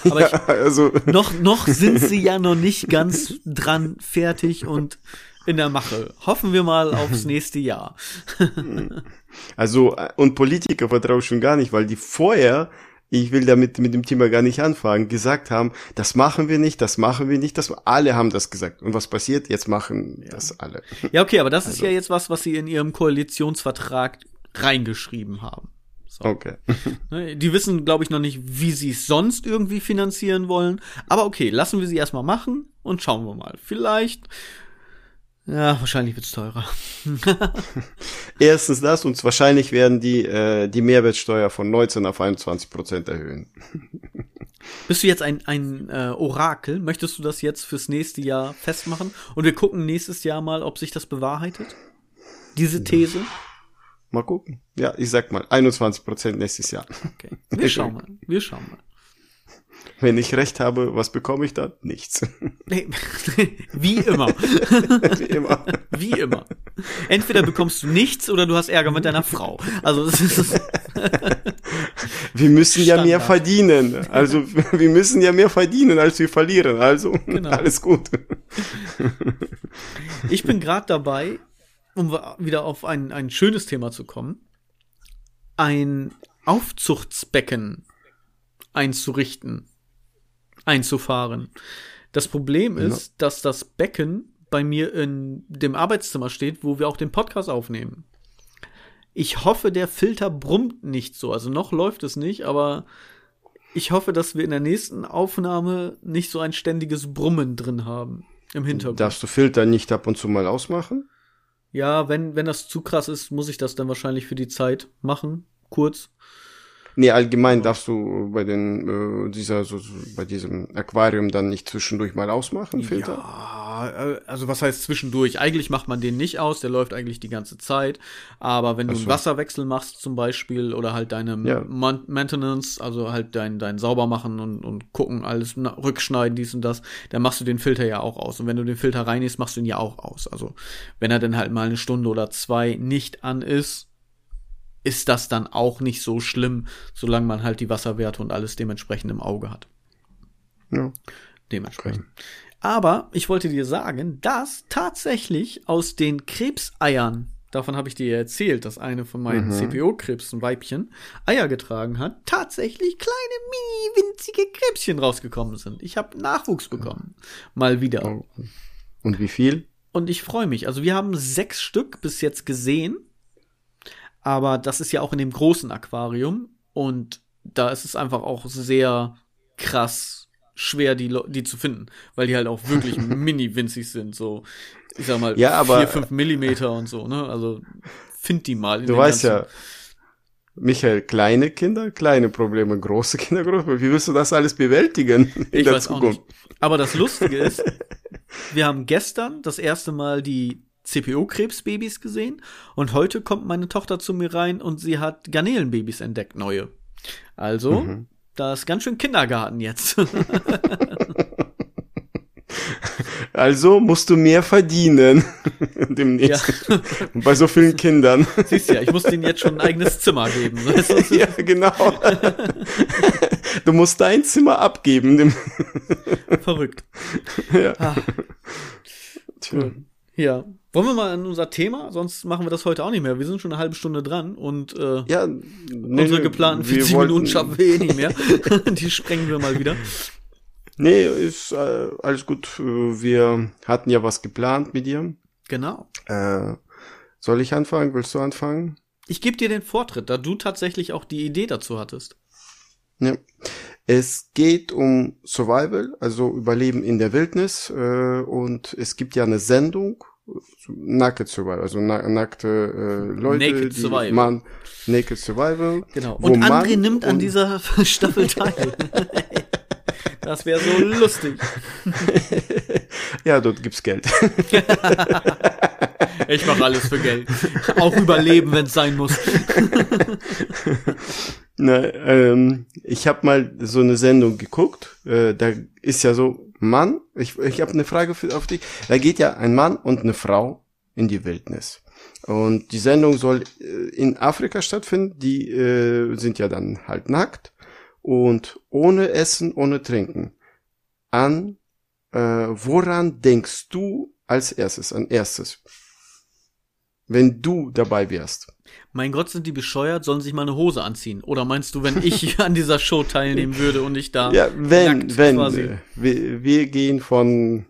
S1: Aber ja, also. noch, noch sind sie ja noch nicht ganz dran fertig und in der Mache. Hoffen wir mal aufs nächste Jahr.
S2: also, und Politiker vertraue ich schon gar nicht, weil die vorher, ich will damit mit dem Thema gar nicht anfangen, gesagt haben, das machen wir nicht, das machen wir nicht, das alle haben das gesagt. Und was passiert? Jetzt machen ja. das alle.
S1: Ja, okay, aber das also. ist ja jetzt was, was sie in ihrem Koalitionsvertrag reingeschrieben haben.
S2: So. Okay.
S1: Ne, die wissen, glaube ich, noch nicht, wie sie es sonst irgendwie finanzieren wollen. Aber okay, lassen wir sie erstmal machen und schauen wir mal. Vielleicht ja, wahrscheinlich wird's teurer.
S2: Erstens das und wahrscheinlich werden die äh, die Mehrwertsteuer von 19 auf 21 Prozent erhöhen.
S1: Bist du jetzt ein, ein äh, Orakel? Möchtest du das jetzt fürs nächste Jahr festmachen? Und wir gucken nächstes Jahr mal, ob sich das bewahrheitet? Diese These?
S2: Mal gucken. Ja, ich sag mal 21 Prozent nächstes Jahr.
S1: Okay. Wir schauen mal. Wir schauen mal.
S2: Wenn ich recht habe, was bekomme ich da? Nichts.
S1: Wie immer. Wie immer. Wie immer. Entweder bekommst du nichts oder du hast Ärger mit deiner Frau. Also das ist
S2: Wir müssen Standard. ja mehr verdienen. Also wir müssen ja mehr verdienen, als wir verlieren. Also genau. alles gut.
S1: Ich bin gerade dabei, um wieder auf ein, ein schönes Thema zu kommen, ein Aufzuchtsbecken einzurichten einzufahren. Das Problem ist, ja. dass das Becken bei mir in dem Arbeitszimmer steht, wo wir auch den Podcast aufnehmen. Ich hoffe, der Filter brummt nicht so. Also noch läuft es nicht, aber ich hoffe, dass wir in der nächsten Aufnahme nicht so ein ständiges Brummen drin haben im Hintergrund.
S2: Darfst du Filter nicht ab und zu mal ausmachen?
S1: Ja, wenn, wenn das zu krass ist, muss ich das dann wahrscheinlich für die Zeit machen, kurz.
S2: Nee, allgemein darfst du bei den äh, dieser so, bei diesem Aquarium dann nicht zwischendurch mal ausmachen, Filter?
S1: Ja, äh, also was heißt zwischendurch? Eigentlich macht man den nicht aus, der läuft eigentlich die ganze Zeit. Aber wenn du einen Wasserwechsel machst zum Beispiel oder halt deine ja. Maintenance, also halt dein, dein Saubermachen und, und gucken, alles rückschneiden, dies und das, dann machst du den Filter ja auch aus. Und wenn du den Filter reinigst, machst du ihn ja auch aus. Also wenn er dann halt mal eine Stunde oder zwei nicht an ist, ist das dann auch nicht so schlimm, solange man halt die Wasserwerte und alles dementsprechend im Auge hat. Ja. Dementsprechend. Okay. Aber ich wollte dir sagen, dass tatsächlich aus den Krebseiern, davon habe ich dir ja erzählt, dass eine von meinen
S2: Mhm.
S1: CPO-Krebsen, Weibchen, Eier getragen hat, tatsächlich kleine, mini, winzige Krebschen rausgekommen sind. Ich habe Nachwuchs bekommen. Mal wieder.
S2: Oh. Und wie viel?
S1: Und ich freue mich. Also wir haben sechs Stück bis jetzt gesehen. Aber das ist ja auch in dem großen Aquarium. Und da ist es einfach auch sehr krass schwer, die, die zu finden. Weil die halt auch wirklich mini winzig sind. So, ich sag mal,
S2: Ja, aber-
S1: vier, fünf Millimeter und so, ne? Also find die mal.
S2: Du weißt ja, Michael, kleine Kinder, kleine Probleme, große Kinder, große Probleme. Wie willst du das alles bewältigen in
S1: Ich
S2: der
S1: weiß auch
S2: Zukunft?
S1: nicht. Aber das Lustige ist, wir haben gestern das erste Mal die CPO-Krebsbabys gesehen und heute kommt meine Tochter zu mir rein und sie hat Garnelenbabys entdeckt, neue. Also,
S2: Mhm.
S1: da ist ganz schön Kindergarten jetzt.
S2: Also musst du mehr verdienen
S1: ja,
S2: demnächst. Und bei so vielen Kindern.
S1: siehst ja, ich muss denen jetzt schon ein eigenes Zimmer geben. Weißt du?
S2: ja, genau. Du musst dein Zimmer abgeben. Dem
S1: Verrückt.
S2: ja.
S1: Ah,
S2: Tja.
S1: ja. Wollen wir mal an unser Thema? Sonst machen wir das heute auch nicht mehr. Wir sind schon eine halbe Stunde dran und äh,
S2: ja nee,
S1: unsere geplanten
S2: wir
S1: 40
S2: wollten-
S1: Minuten schaffen wir eh nicht mehr. Die sprengen wir mal wieder.
S2: Nee, ist äh, alles gut. Wir hatten ja was geplant mit dir.
S1: Genau.
S2: Äh, soll ich anfangen? Willst du anfangen?
S1: Ich gebe dir den Vortritt, da du tatsächlich auch die Idee dazu hattest.
S2: Ja. Es geht um Survival, also Überleben in der Wildnis. Äh, und es gibt ja eine Sendung, Naked Survival, also na nackte äh, Leute,
S1: Naked
S2: die
S1: Survival.
S2: man Naked Survival.
S1: Genau. Und André nimmt an dieser Staffel teil. das wäre so lustig.
S2: ja, dort gibt's Geld.
S1: Ich mache alles für Geld. Auch überleben, wenn es sein muss.
S2: Na, ähm, ich habe mal so eine Sendung geguckt. Äh, da ist ja so Mann. Ich, ich habe eine Frage für, auf dich. Da geht ja ein Mann und eine Frau in die Wildnis. Und die Sendung soll äh, in Afrika stattfinden. Die äh, sind ja dann halt nackt und ohne Essen, ohne Trinken. An äh, woran denkst du als erstes? An erstes, wenn du dabei wärst.
S1: Mein Gott, sind die bescheuert, sollen sich mal eine Hose anziehen. Oder meinst du, wenn ich an dieser Show teilnehmen würde und ich da
S2: Ja, wenn,
S1: nackt
S2: wenn,
S1: quasi.
S2: wir, wir gehen von,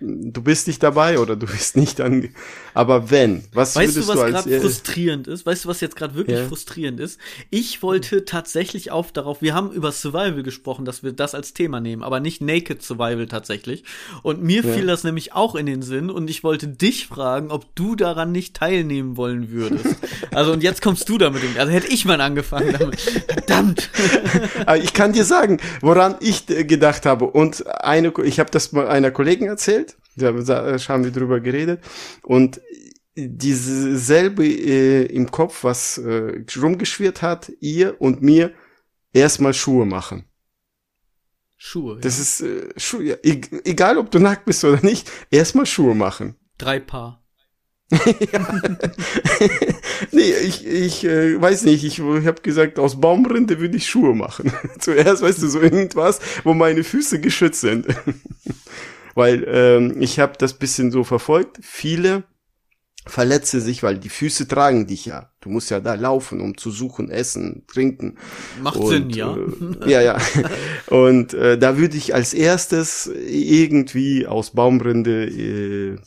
S2: du bist nicht dabei oder du bist nicht ange, aber wenn, was
S1: Weißt du,
S2: würdest
S1: was
S2: du als,
S1: gerade frustrierend ist? Weißt du, was jetzt gerade wirklich
S2: Ja.
S1: frustrierend ist? Ich wollte tatsächlich auf darauf, wir haben über Survival gesprochen, dass wir das als Thema nehmen, aber nicht Naked Survival tatsächlich. Und mir
S2: Ja.
S1: fiel das nämlich auch in den Sinn und ich wollte dich fragen, ob du daran nicht teilnehmen wollen würdest. also und jetzt kommst du damit. Also hätte ich mal angefangen damit. Verdammt.
S2: Ich kann dir sagen, woran ich äh, gedacht habe und eine, ich habe das mal einer Kollegin erzählt, da haben wir drüber geredet und diese selbe äh, im Kopf, was äh, rumgeschwirrt hat, ihr und mir erstmal Schuhe machen.
S1: Schuhe.
S2: Das
S1: ja.
S2: ist äh, Schuhe, ja, e egal ob du nackt bist oder nicht, erstmal Schuhe machen.
S1: Drei Paar.
S2: nee, ich, ich äh, weiß nicht, ich, ich habe gesagt, aus Baumrinde würde ich Schuhe machen. Zuerst, weißt du, so irgendwas, wo meine Füße geschützt sind. weil ähm, ich habe das bisschen so verfolgt. Viele verletzen sich, weil die Füße tragen dich ja. Du musst ja da laufen, um zu suchen, essen, trinken.
S1: Macht
S2: Und,
S1: Sinn, ja.
S2: Äh, ja, ja. Und äh, da würde ich als erstes irgendwie aus Baumrinde äh,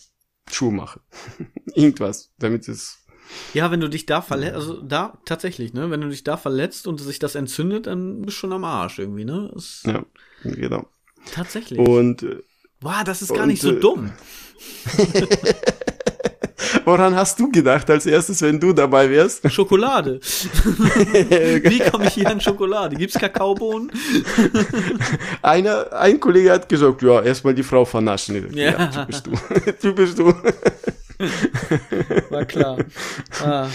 S2: Schuhe machen. Irgendwas, damit es.
S1: Ja, wenn du dich da verletzt, also da tatsächlich, ne? Wenn du dich da verletzt und sich das entzündet, dann bist du schon am Arsch irgendwie, ne? Ist
S2: Ja, genau.
S1: Tatsächlich.
S2: Und äh,
S1: Wow, das ist gar
S2: und,
S1: nicht so
S2: äh,
S1: dumm.
S2: woran hast du gedacht als erstes, wenn du dabei wärst?
S1: Schokolade. Wie komme ich hier an Schokolade? Gibt's Kakaobohnen?
S2: Einer, ein Kollege hat gesagt, ja, erstmal die Frau vernaschen.
S1: Ja.
S2: Ja, typisch du. typisch du.
S1: War klar. Ah.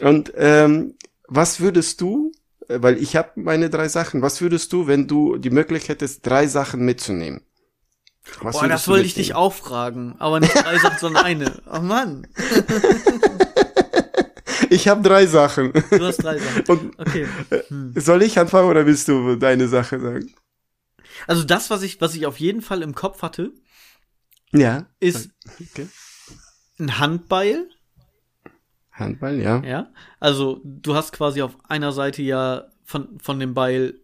S2: Und ähm, was würdest du, äh, weil ich habe meine drei Sachen, was würdest du, wenn du die Möglichkeit hättest, drei Sachen mitzunehmen? Was
S1: Boah, das wollte ich dich auch fragen. Aber nicht drei Sachen, sondern eine. Oh Mann,
S2: Ich habe drei Sachen.
S1: du hast drei Sachen.
S2: Und
S1: Okay.
S2: soll ich anfangen oder willst du deine Sache sagen?
S1: Also das, was ich, was ich auf jeden Fall im Kopf hatte,
S2: Ja.
S1: ist
S2: Okay.
S1: ein Handbeil.
S2: Handball, ja.
S1: Ja. Also du hast quasi auf einer Seite ja von, von dem Beil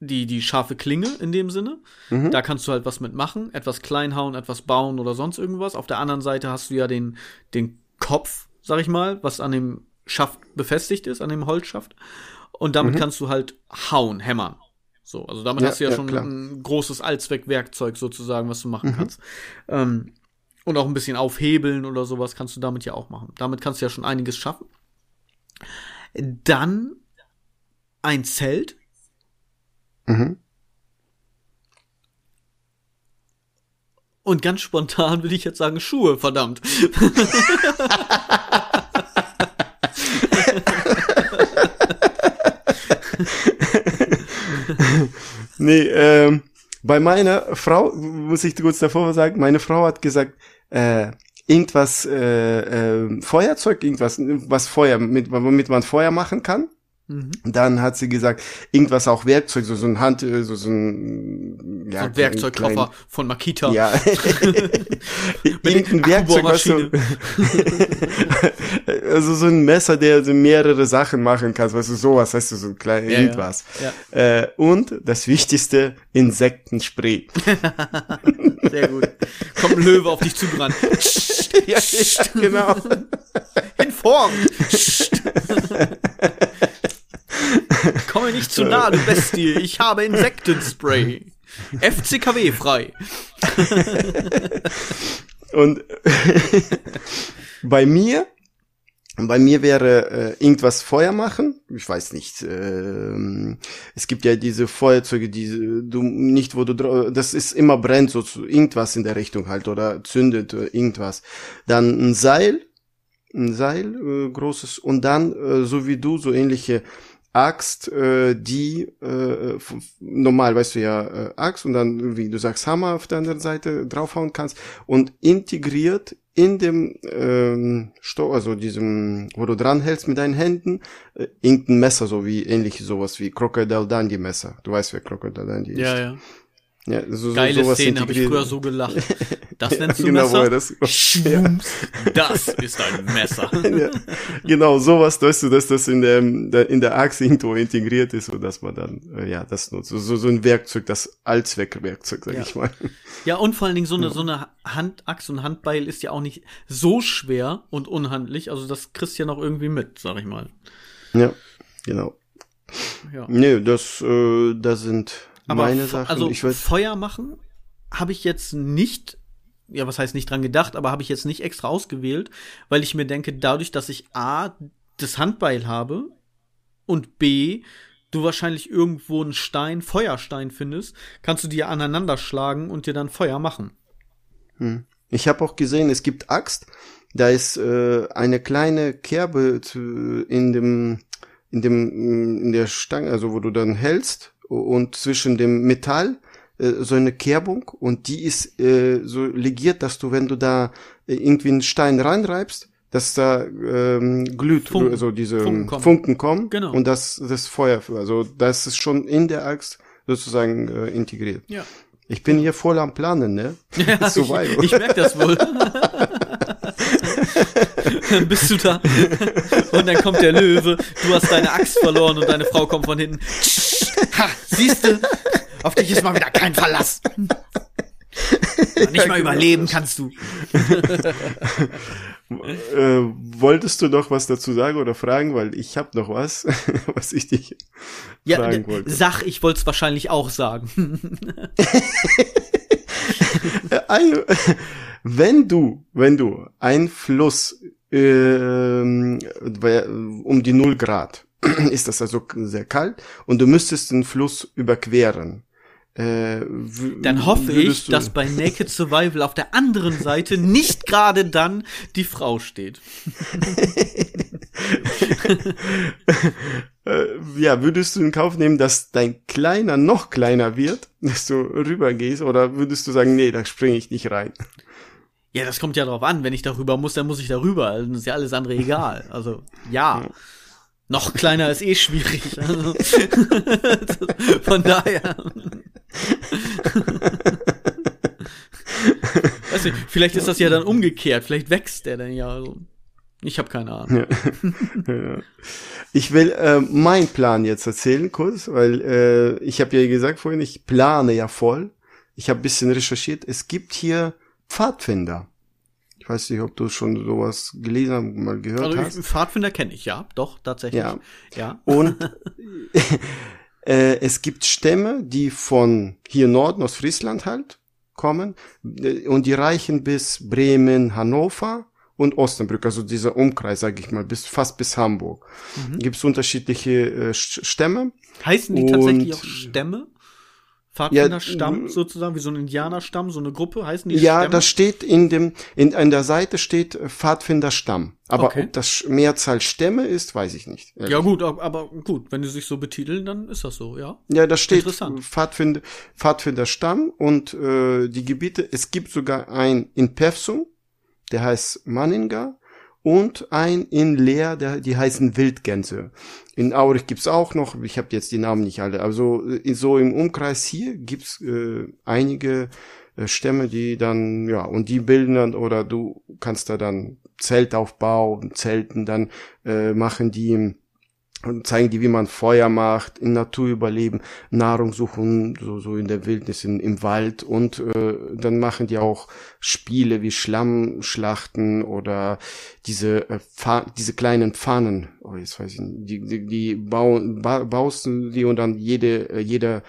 S1: die, die scharfe Klinge in dem Sinne.
S2: Mhm.
S1: Da kannst du halt was mitmachen, etwas klein hauen, etwas bauen oder sonst irgendwas. Auf der anderen Seite hast du ja den, den Kopf, sag ich mal, was an dem Schaft befestigt ist, an dem Holzschaft. Und damit kannst du halt hauen, hämmern. So, also damit
S2: Mhm. Ja,
S1: hast du ja,
S2: ja,
S1: schon
S2: klar.
S1: ein großes Allzweckwerkzeug sozusagen, was du machen kannst. Ähm, und auch ein bisschen aufhebeln oder sowas kannst du damit ja auch machen. Damit kannst du ja schon einiges schaffen. Dann ein Zelt.
S2: Mhm.
S1: Und ganz spontan würde ich jetzt sagen Schuhe, verdammt.
S2: Nee, ähm, bei meiner Frau, muss ich kurz davor sagen, meine Frau hat gesagt, äh, irgendwas, äh, äh, Feuerzeug, irgendwas, was Feuer, mit, womit man Feuer machen kann.
S1: Mhm.
S2: Dann hat sie gesagt, irgendwas auch Werkzeug, so, so ein Hand, so, so ein, ja,
S1: so ein Werkzeugkoffer
S2: klein-
S1: von Makita.
S2: Ja. Irgendein Werkzeug, was du, also so ein Messer, der so mehrere Sachen machen kannst, weißt du, sowas, weißt du, so ein kleines,
S1: ja.
S2: irgendwas.
S1: Ja.
S2: Äh, und das Wichtigste, Insektenspray.
S1: Sehr gut. Kommt ein Löwe auf dich zugerannt.
S2: ja, ja, genau.
S1: In Form. Komme nicht zu nah, du Bestie. Ich habe Insektenspray. FCKW frei.
S2: Und bei mir, bei mir wäre äh, irgendwas Feuer machen. Ich weiß nicht. ähm, es gibt ja diese Feuerzeuge, die du nicht, wo du das ist immer brennt, so zu, irgendwas in der Richtung halt oder zündet äh, irgendwas. Dann ein Seil, ein Seil äh, großes und dann äh, so wie du so ähnliche Axt, äh, die äh, normal, weißt du ja, äh, Axt und dann, wie du sagst, Hammer auf der anderen Seite draufhauen kannst und integriert in dem ähm, Sto also diesem, wo du dran hältst mit deinen Händen, äh, irgendein Messer, so wie ähnlich sowas wie Crocodile Dundee Messer. Du weißt, wer Crocodile Dundee ist.
S1: Ja, ja.
S2: Ja so,
S1: Geile
S2: sowas
S1: Szene, habe ich früher so gelacht. Das nennst du
S2: genau, er
S1: Messer?
S2: das,
S1: Schwumms. Das ist ein Messer.
S2: ja, genau, sowas, weißt du, dass das in der, in der Axt irgendwo integriert ist, so dass man dann, äh, ja, das nutzt. So, so, so ein Werkzeug, das Allzweckwerkzeug, sag
S1: Ja.
S2: ich mal.
S1: Ja, und vor allen Dingen so eine, so eine Handachse und Handbeil ist ja auch nicht so schwer und unhandlich. Also das kriegst du ja noch irgendwie mit, sag ich mal.
S2: Ja, genau.
S1: Ja.
S2: Nee, das, äh, das sind
S1: Aber
S2: meine Sachen.
S1: also
S2: ich weiß,
S1: Feuer machen habe ich jetzt nicht, ja, was heißt nicht dran gedacht, aber habe ich jetzt nicht extra ausgewählt, weil ich mir denke, dadurch, dass ich A, das Handbeil habe und B, du wahrscheinlich irgendwo einen Stein, Feuerstein findest, kannst du dir aneinander schlagen und dir dann Feuer machen.
S2: hm. ich habe auch gesehen, es gibt Axt, da ist äh, eine kleine Kerbe zu, in dem, in dem, in der Stange, also wo du dann hältst und zwischen dem Metall äh, so eine Kerbung und die ist äh, so legiert, dass du, wenn du da äh, irgendwie einen Stein reinreibst, dass da ähm, glüht,
S1: Funken.
S2: also diese
S1: Funken
S2: Funken
S1: kommen.
S2: kommen,
S1: Genau.
S2: und das das Feuer, also das ist schon in der Axt sozusagen äh, integriert.
S1: Ja.
S2: Ich bin hier voll am Planen, ne?
S1: Ja,
S2: Survival.
S1: ich, ich merke das wohl. dann bist du da und dann kommt der Löwe, du hast deine Axt verloren und deine Frau kommt von hinten. Ha, siehst du? Auf dich ist mal wieder kein Verlass. Nicht mal überleben kannst du.
S2: Äh, wolltest du noch was dazu sagen oder fragen, weil ich habe noch was, was ich dich
S1: Ja,
S2: fragen wollte.
S1: sag, ich wollte es wahrscheinlich auch sagen.
S2: Äh, ein- wenn du, wenn du ein Fluss ähm, um die null Grad ist das also sehr kalt und du müsstest den Fluss überqueren. Äh,
S1: Dann hoffe ich, dass bei Naked Survival auf der anderen Seite nicht gerade dann die Frau steht.
S2: äh, ja, würdest du in Kauf nehmen, dass dein Kleiner noch kleiner wird, dass du rübergehst, oder würdest du sagen, nee, da springe ich nicht rein?
S1: Ja, das kommt ja drauf an. Wenn ich darüber muss, dann muss ich darüber. Dann ist ja alles andere egal. Also, ja. Noch kleiner ist eh schwierig. Also, von daher. Weiß nicht, vielleicht ist das ja dann umgekehrt. Vielleicht wächst der dann ja so. Ich habe keine Ahnung.
S2: Ja. Ich will äh, meinen Plan jetzt erzählen kurz, weil äh, ich habe ja gesagt vorhin, ich plane ja voll. Ich habe bisschen recherchiert. Es gibt hier Pfadfinder. Ich weiß nicht, ob du schon sowas gelesen, mal gehört
S1: Also
S2: hast.
S1: Pfadfinder kenne ich, ja, doch, tatsächlich.
S2: Ja.
S1: ja.
S2: Und äh, es gibt Stämme, die von hier Norden aus Friesland halt kommen äh, und die reichen bis Bremen, Hannover und Osnabrück, also dieser Umkreis, sage ich mal, bis fast bis Hamburg.
S1: Mhm.
S2: Gibt es unterschiedliche äh, Stämme.
S1: Heißen die tatsächlich auch Stämme? Pfadfinderstamm
S2: Ja,
S1: sozusagen, wie so ein Indianerstamm, so eine Gruppe, heißen die
S2: Ja,
S1: Stämme?
S2: das steht in dem, in, an der Seite steht äh, Pfadfinderstamm. Aber
S1: Okay.
S2: ob das Mehrzahl Stämme ist, weiß ich nicht. ehrlich.
S1: Ja gut, ab- aber gut, wenn die sich so betiteln, dann ist das so, ja.
S2: Ja, da steht. Pfadfinder, Pfadfinderstamm und äh, die Gebiete. Es gibt sogar ein in Perfsum, der heißt Manninga, und ein in Leer, der, die heißen Wildgänse. In Aurich gibt's auch noch, ich habe jetzt die Namen nicht alle, also so im Umkreis hier gibt's äh, einige äh, Stämme, die dann, ja, und die bilden dann, oder du kannst da dann Zeltaufbau, Zelten, dann äh, machen die und zeigen die, wie man Feuer macht, in Natur überleben, Nahrung suchen, so, so in der Wildnis, in, im Wald. Und äh, dann machen die auch Spiele wie Schlammschlachten oder diese äh, diese kleinen Pfannen, oh jetzt weiß ich nicht, die, die, die bauen, ba baust du die und dann jede, äh, jeder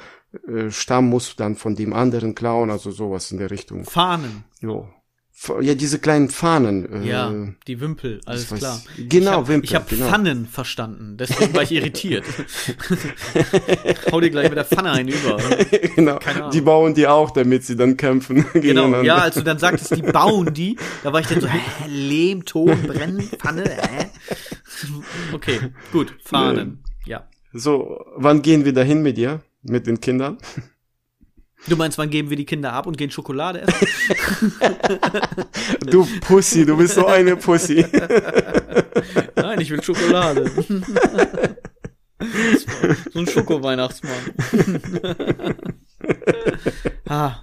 S2: äh, Stamm muss dann von dem anderen klauen, also sowas in der Richtung.
S1: Fahnen,
S2: Jo. Ja, diese kleinen Fahnen. Äh,
S1: ja, die Wimpel, alles
S2: weiß-
S1: klar.
S2: Genau,
S1: ich hab,
S2: Wimpel,
S1: Ich habe
S2: genau.
S1: Pfannen verstanden, deswegen war ich irritiert. Hau dir gleich mit der Pfanne einen über.
S2: genau. Die bauen die auch, damit sie dann kämpfen
S1: Genau, ja, als du dann sagtest, die bauen die, da war ich dann so, hä, Lehm, Ton, Brennen, Pfanne, hä? Okay, gut, Fahnen, ja.
S2: So, wann gehen wir dahin mit dir? Mit den Kindern?
S1: Du meinst, wann geben wir die Kinder ab und gehen Schokolade essen?
S2: Du Pussy, du bist so eine Pussy.
S1: Nein, ich will Schokolade. so ein Schoko-Weihnachtsmann. ah.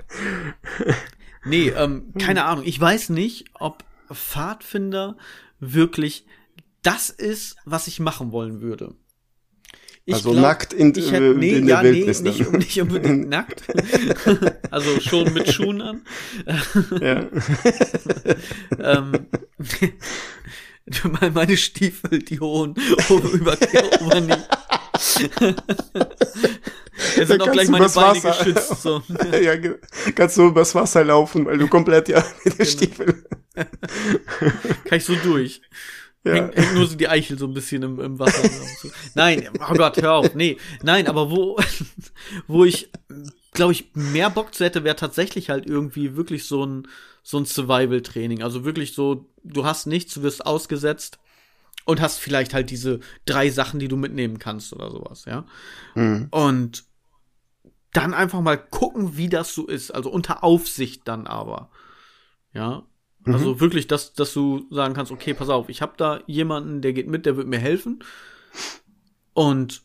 S1: Nee, ähm, keine Ahnung. Ich weiß nicht, ob Pfadfinder wirklich das ist, was ich machen wollen würde.
S2: Also nackt in-
S1: ich hätt,
S2: äh,
S1: nee,
S2: in der
S1: ja,
S2: Wildnis
S1: Nee, nicht, nicht unbedingt nackt. also schon mit Schuhen an.
S2: ja.
S1: ähm, meine Stiefel, die hohen über Oberknie. Jetzt sind auch gleich meine Beine
S2: Wasser-
S1: geschützt. So.
S2: ja, kannst du übers Wasser laufen, weil du komplett ja mit
S1: Genau.
S2: den Stiefeln.
S1: Kann ich so durch.
S2: Ja.
S1: Hängt, hängt nur so die Eichel so ein bisschen im, im Wasser. Nein, oh Gott, hör auf. Nee, nein, aber wo, wo ich, glaube ich, mehr Bock zu hätte, wäre tatsächlich halt irgendwie wirklich so ein, so ein Survival-Training. Also wirklich so, du hast nichts, du wirst ausgesetzt und hast vielleicht halt diese drei Sachen, die du mitnehmen kannst oder sowas, ja.
S2: Mhm.
S1: Und dann einfach mal gucken, wie das so ist. Also unter Aufsicht dann aber. Ja. Also wirklich, dass, dass du sagen kannst, okay, pass auf, ich habe da jemanden, der geht mit, der wird mir helfen. Und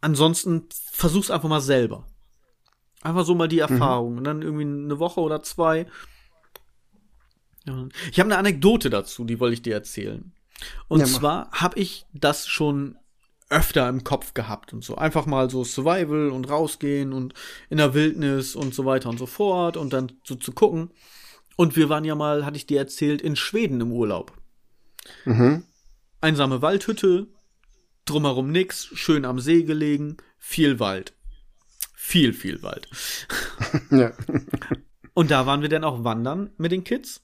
S1: ansonsten versuch's einfach mal selber. Einfach so mal die Erfahrung. Und dann irgendwie eine Woche oder zwei. Ich habe eine Anekdote dazu, die wollte ich dir erzählen. Und
S2: Ja,
S1: zwar habe ich das schon öfter im Kopf gehabt und so. Einfach mal so Survival und rausgehen und in der Wildnis und so weiter und so fort und dann so zu gucken. Und wir waren ja mal, hatte ich dir erzählt, in Schweden im Urlaub.
S2: Mhm.
S1: Einsame Waldhütte, drumherum nix, schön am See gelegen, viel Wald. Viel, viel Wald.
S2: Ja.
S1: Und da waren wir dann auch wandern mit den Kids.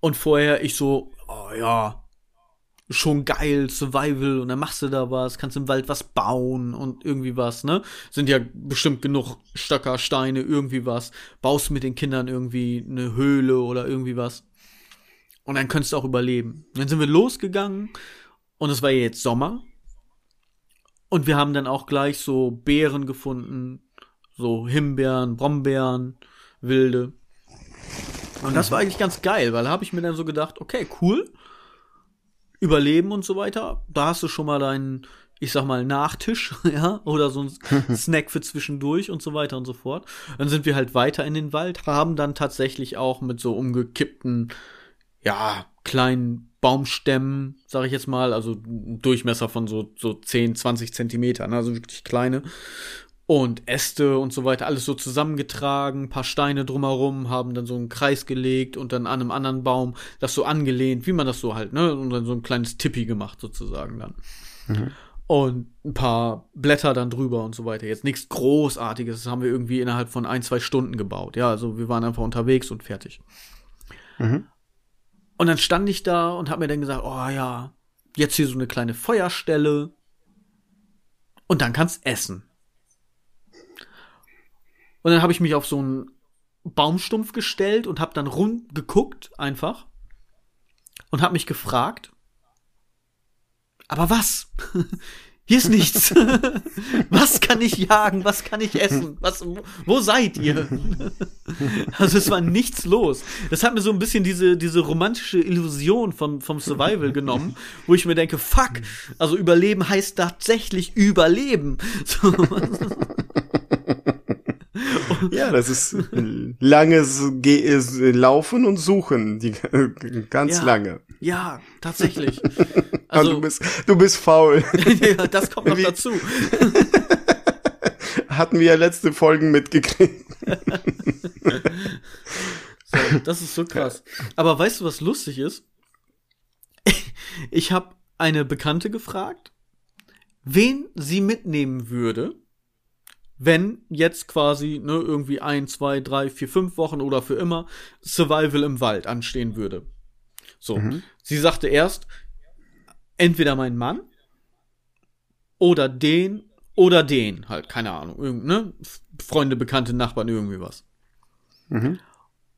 S1: Und vorher ich so, oh ja, schon geil, Survival, und dann machst du da was, kannst im Wald was bauen und irgendwie was, ne? Sind ja bestimmt genug Stöcker, Steine, irgendwie was. Baust mit den Kindern irgendwie eine Höhle oder irgendwie was. Und dann könntest du auch überleben. Und dann sind wir losgegangen und es war ja jetzt Sommer. Und wir haben dann auch gleich so Beeren gefunden, so Himbeeren, Brombeeren, wilde. Und das war eigentlich ganz geil, weil da habe ich mir dann so gedacht, okay, cool. Überleben und so weiter. Da hast du schon mal deinen, ich sag mal, Nachtisch, ja, oder so ein Snack für zwischendurch und so weiter und so fort. Dann sind wir halt weiter in den Wald, haben dann tatsächlich auch mit so umgekippten, ja, kleinen Baumstämmen, sag ich jetzt mal, also Durchmesser von so, so 10, 20 Zentimetern, also wirklich kleine. Und Äste und so weiter, alles so zusammengetragen, paar Steine drumherum, haben dann so einen Kreis gelegt und dann an einem anderen Baum das so angelehnt, wie man das so halt, ne, und dann so ein kleines Tippi gemacht sozusagen dann. Mhm und ein paar Blätter dann drüber und so weiter. Jetzt nichts Großartiges, das haben wir irgendwie innerhalb von ein, zwei Stunden gebaut. Ja, also wir waren einfach unterwegs und fertig. Mhm. Und dann stand ich da und hab mir dann gesagt, oh ja, jetzt hier so eine kleine Feuerstelle und dann kannst essen. Und dann habe ich mich auf so einen Baumstumpf gestellt und hab dann rund geguckt einfach und hab mich gefragt, aber was? Hier ist nichts. was kann ich jagen? Was kann ich essen? Was, wo seid ihr? also es war nichts los. Das hat mir so ein bisschen diese, diese romantische Illusion vom, vom Survival genommen, wo ich mir denke, fuck, also Überleben heißt tatsächlich Überleben. So.
S2: ja, das ist langes Laufen und Suchen, die ganz
S1: ja,
S2: lange.
S1: Ja, tatsächlich.
S2: Also, du bist, du bist faul.
S1: ja, das kommt noch Wie, dazu.
S2: Hatten wir ja letzte Folgen mitgekriegt.
S1: so, das ist so krass. Aber weißt du, was lustig ist? Ich habe eine Bekannte gefragt, wen sie mitnehmen würde, wenn jetzt quasi ne, irgendwie ein, zwei, drei, vier, fünf Wochen oder für immer Survival im Wald anstehen würde. So, mhm. sie sagte erst, entweder mein Mann oder den oder den, halt, keine Ahnung, irgend, ne? Freunde, Bekannte, Nachbarn, irgendwie was. Mhm.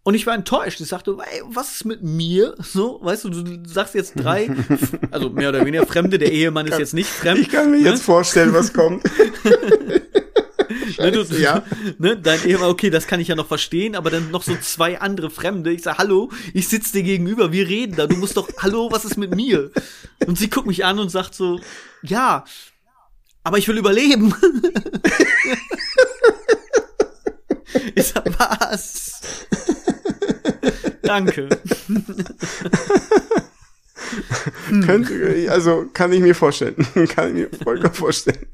S1: Und ich war enttäuscht. Ich sagte, ey, was ist mit mir? So, weißt du, du sagst jetzt drei, also mehr oder weniger Fremde, der Ehemann ist jetzt nicht fremd.
S2: Ich kann mir ne? jetzt vorstellen, was kommt.
S1: ne, du, ja. ne, dein Ehemann, okay, das kann ich ja noch verstehen, aber dann noch so zwei andere Fremde. Ich sag, hallo, ich sitze dir gegenüber, wir reden da, du musst doch, hallo, was ist mit mir? Und sie guckt mich an und sagt so, ja, aber ich will überleben. ich sag, was? Danke.
S2: Könnte, also kann ich mir vorstellen. kann ich mir vollkommen vorstellen.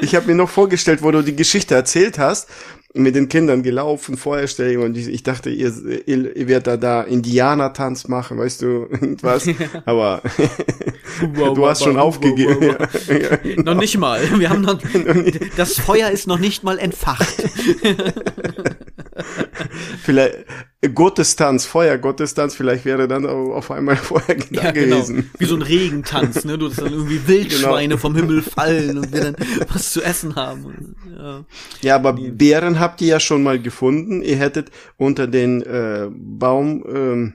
S2: Ich habe mir noch vorgestellt, wo du die Geschichte erzählt hast, mit den Kindern gelaufen, Feuerstellung und ich, dachte, ihr, ihr, ihr werdet da da Indianertanz machen, weißt du, was? Aber wow, du hast wow, schon wow, aufgegeben.
S1: Ja, genau. Noch nicht mal. Wir haben noch, das Feuer ist noch nicht mal entfacht.
S2: Vielleicht Gottestanz, Feuergottestanz, vielleicht wäre dann auf einmal vorher da ja, genau. gewesen.
S1: Wie so ein Regentanz, ne? Du dass dann irgendwie Wildschweine genau. vom Himmel fallen und wir dann was zu essen haben.
S2: Ja, ja aber nee. Bären habt ihr ja schon mal gefunden. Ihr hättet unter den äh, Baum ähm,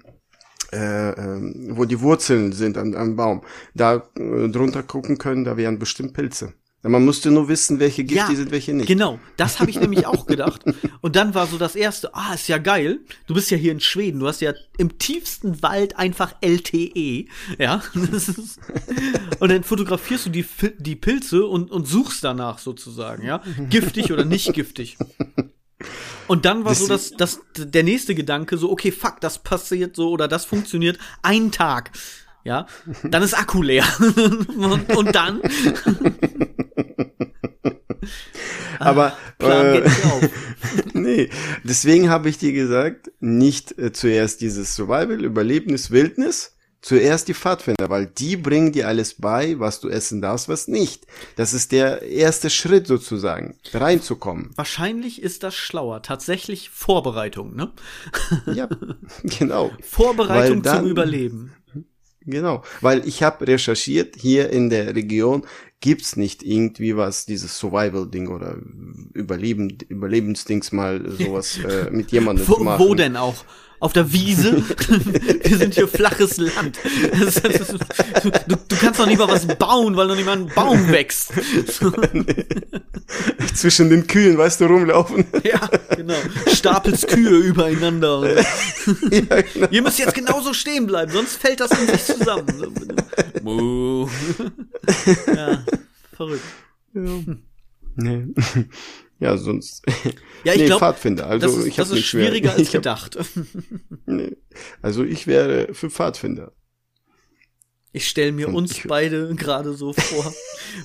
S2: äh, äh, wo die Wurzeln sind am, am Baum, da äh, drunter gucken können, da wären bestimmt Pilze. Man musste nur wissen, welche giftig ja, sind, welche nicht.
S1: Genau, das habe ich nämlich auch gedacht. Und dann war so das erste, ah, ist ja geil. Du bist ja hier in Schweden, du hast ja im tiefsten Wald einfach LTE, ja. und dann fotografierst du die, die Pilze und, und suchst danach sozusagen, ja. Giftig oder nicht giftig. Und dann war das so das, das, der nächste Gedanke so, okay, fuck, das passiert so oder das funktioniert einen Tag. Ja, dann ist Akku leer. und, und dann
S2: Aber äh, nee, deswegen habe ich dir gesagt, nicht äh, zuerst dieses Survival, Überlebnis, Wildnis, zuerst die Pfadfinder, weil die bringen dir alles bei, was du essen darfst, was nicht. Das ist der erste Schritt sozusagen, reinzukommen.
S1: Wahrscheinlich ist das schlauer. Tatsächlich Vorbereitung, ne?
S2: ja, genau.
S1: Vorbereitung dann, zum Überleben.
S2: Genau, weil ich habe recherchiert, hier in der Region gibt's nicht irgendwie was, dieses Survival-Ding oder Überleben, Überlebensdings mal sowas äh, mit jemandem
S1: wo, zu machen. Wo denn auch? Auf der Wiese? Wir sind hier flaches Land. Das, das, das, du, du, kannst doch nicht mal was bauen, weil noch nicht mal ein Baum wächst.
S2: Zwischen den Kühen, weißt du, rumlaufen.
S1: Ja, genau. Stapelst Kühe übereinander. Ja, genau. Ihr müsst jetzt genauso stehen bleiben, sonst fällt das in sich zusammen. ja. Verrückt.
S2: Ja. Nee. Ja, sonst.
S1: Ja, ich
S2: nee,
S1: glaube,
S2: Pfadfinder. Also
S1: das ist,
S2: ich
S1: das
S2: hab
S1: ist
S2: nicht schwer.
S1: schwieriger als
S2: ich hab,
S1: gedacht.
S2: nee. Also ich wäre für Pfadfinder.
S1: Ich stelle mir uns
S2: ich-
S1: beide gerade so vor.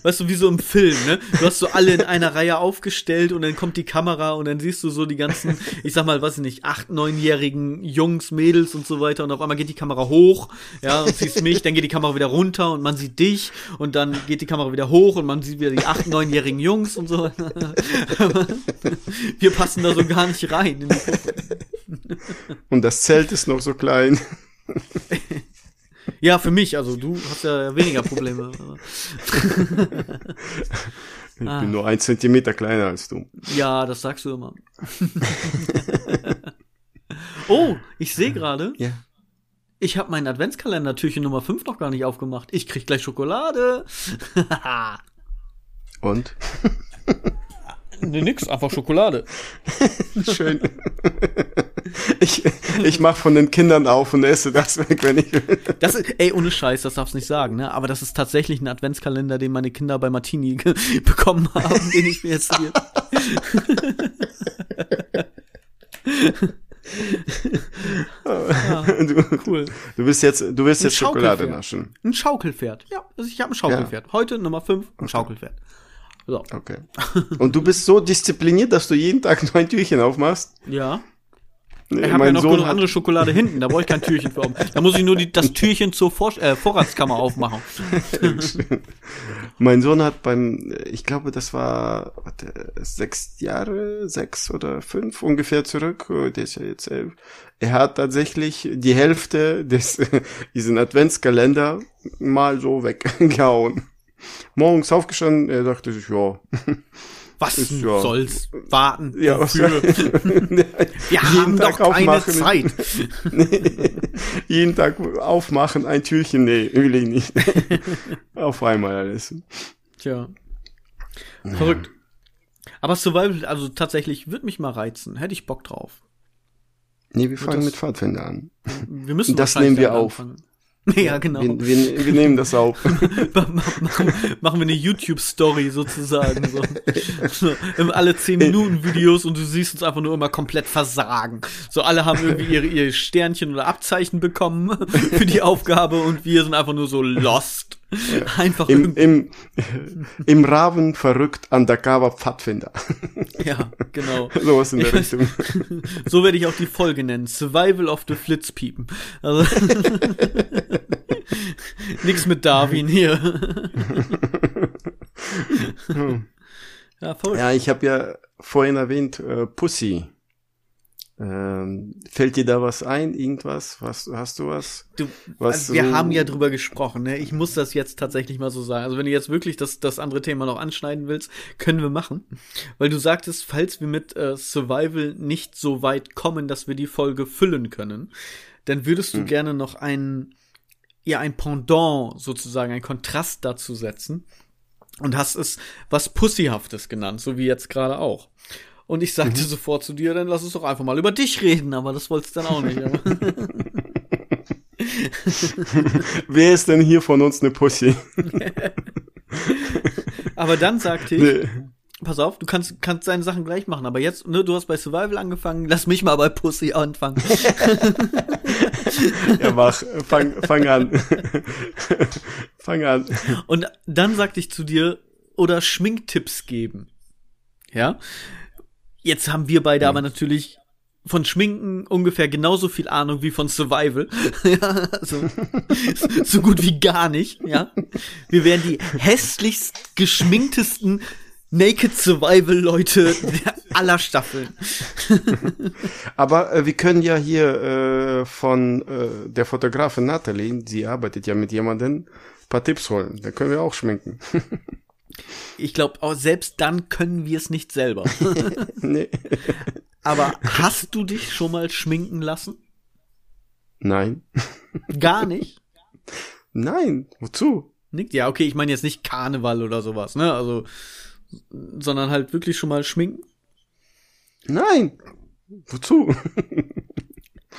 S1: Weißt du, wie so im Film, ne? Du hast so alle in einer Reihe aufgestellt und dann kommt die Kamera und dann siehst du so die ganzen, ich sag mal, weiß ich nicht, acht, neunjährigen Jungs, Mädels und so weiter und auf einmal geht die Kamera hoch, ja, und siehst mich, dann geht die Kamera wieder runter und man sieht dich und dann geht die Kamera wieder hoch und man sieht wieder die acht, neunjährigen Jungs und so. Wir passen da so gar nicht rein.
S2: Und das Zelt ist noch so klein.
S1: ja, für mich, also du hast ja weniger Probleme.
S2: Ich
S1: Ah.
S2: bin nur ein Zentimeter kleiner als du.
S1: Ja, das sagst du immer. oh, ich sehe gerade,
S2: Ja.
S1: ich habe mein Adventskalender Türchen Nummer 5 noch gar nicht aufgemacht. Ich krieg gleich Schokolade.
S2: Und?
S1: Nee, nix, einfach Schokolade.
S2: Schön. ich ich mache von den Kindern auf und esse das weg, wenn ich will.
S1: Das ist, ey, ohne Scheiß, das darfst nicht sagen, ne? Aber das ist tatsächlich ein Adventskalender, den meine Kinder bei Martini bekommen haben, den ich mir jetzt hier. Ah,
S2: Du,
S1: cool.
S2: du bist jetzt, du willst
S1: Ein
S2: jetzt Schokolade naschen.
S1: Ein Schaukelpferd. Ja, also ich habe ein Schaukelpferd. Heute Nummer 5, ein Schaukelpferd. So.
S2: Okay. Und du bist so diszipliniert, dass du jeden Tag nur ein Türchen aufmachst?
S1: Ja. Ich habe ja noch genug andere Schokolade hinten, da brauche ich kein Türchen für. oben. Da muss ich nur die, das Türchen zur Vor äh, Vorratskammer aufmachen.
S2: Mein Sohn hat beim, ich glaube, das war warte, sechs Jahre, sechs oder fünf ungefähr zurück. Der ist ja jetzt elf. Er hat tatsächlich die Hälfte des diesen Adventskalender mal so weggehauen. Morgens aufgestanden, er dachte sich, ja,
S1: Was
S2: Ist ja-
S1: soll's? Warten.
S2: ja, was?
S1: Wir haben
S2: Tag
S1: doch keine. Zeit.
S2: jeden Tag aufmachen, ein Türchen, nee, will ich nicht. Auf einmal alles.
S1: Tja. Verrückt. Aber Survival, also tatsächlich, wird mich mal reizen. Hätte ich Bock drauf.
S2: Nee, wir fangen mit Pfadfinder an.
S1: Wir müssen
S2: Das nehmen wir auf.
S1: anfangen. Ja, genau.
S2: Wir, wir, wir nehmen das auf.
S1: machen, machen wir eine YouTube-Story sozusagen. So. Alle 10 Minuten Videos und du siehst uns einfach nur immer komplett versagen. So alle haben irgendwie ihre, ihr Sternchen oder Abzeichen bekommen für die Aufgabe und wir sind einfach nur so lost. Einfach
S2: Im, im, Im Raven verrückt Undercover Pfadfinder.
S1: Ja, genau.
S2: Sowas in der Richtung.
S1: So werde ich auch die Folge nennen. Survival of the Flitzpiepen. Also Nix mit Darwin hier. ja.
S2: Ja, ich habe ja vorhin erwähnt, äh, Pussy. Ähm, fällt dir da was ein? Irgendwas? Was, hast du was?
S1: Du,
S2: Was
S1: also wir
S2: so-
S1: haben ja drüber gesprochen, ne? Ich muss das jetzt tatsächlich mal so sagen. Also wenn du jetzt wirklich das, das andere Thema noch anschneiden willst, können wir machen. Weil du sagtest, falls wir mit äh, Survival nicht so weit kommen, dass wir die Folge füllen können, dann würdest du
S2: Hm.
S1: gerne noch ein, ja, ein Pendant sozusagen, ein Kontrast dazu setzen. Und hast es was Pussyhaftes genannt, so wie jetzt gerade auch. Und ich sagte
S2: Mhm.
S1: sofort zu dir, dann lass uns doch einfach mal über dich reden, aber das wolltest du dann auch nicht.
S2: Wer ist denn hier von uns eine Pussy?
S1: Aber dann sagte ich,
S2: Nee.
S1: pass auf, du kannst, kannst deine Sachen gleich machen, aber jetzt, ne, du hast bei Survival angefangen, lass mich mal bei Pussy anfangen.
S2: Ja, mach. Fang, fang an. fang an.
S1: Und dann sagte ich zu dir, oder Schminktipps geben. Ja? Jetzt haben wir beide aber natürlich von Schminken ungefähr genauso viel Ahnung wie von Survival. ja, also, so gut wie gar nicht, ja. Wir wären die hässlichst geschminktesten Naked Survival Leute aller Staffeln.
S2: Aber äh, wir können ja hier äh, von äh, der Fotografin Nathalie, sie arbeitet ja mit jemandem, ein paar Tipps holen. Da können wir auch schminken.
S1: Ich glaube, selbst dann können wir es nicht selber.
S2: nee.
S1: Aber hast du dich schon mal schminken lassen?
S2: Nein.
S1: Gar nicht?
S2: Nein. Wozu?
S1: Nickt? Ja, okay, ich meine jetzt nicht Karneval oder sowas, ne? Also, sondern halt wirklich schon mal schminken.
S2: Nein. Wozu?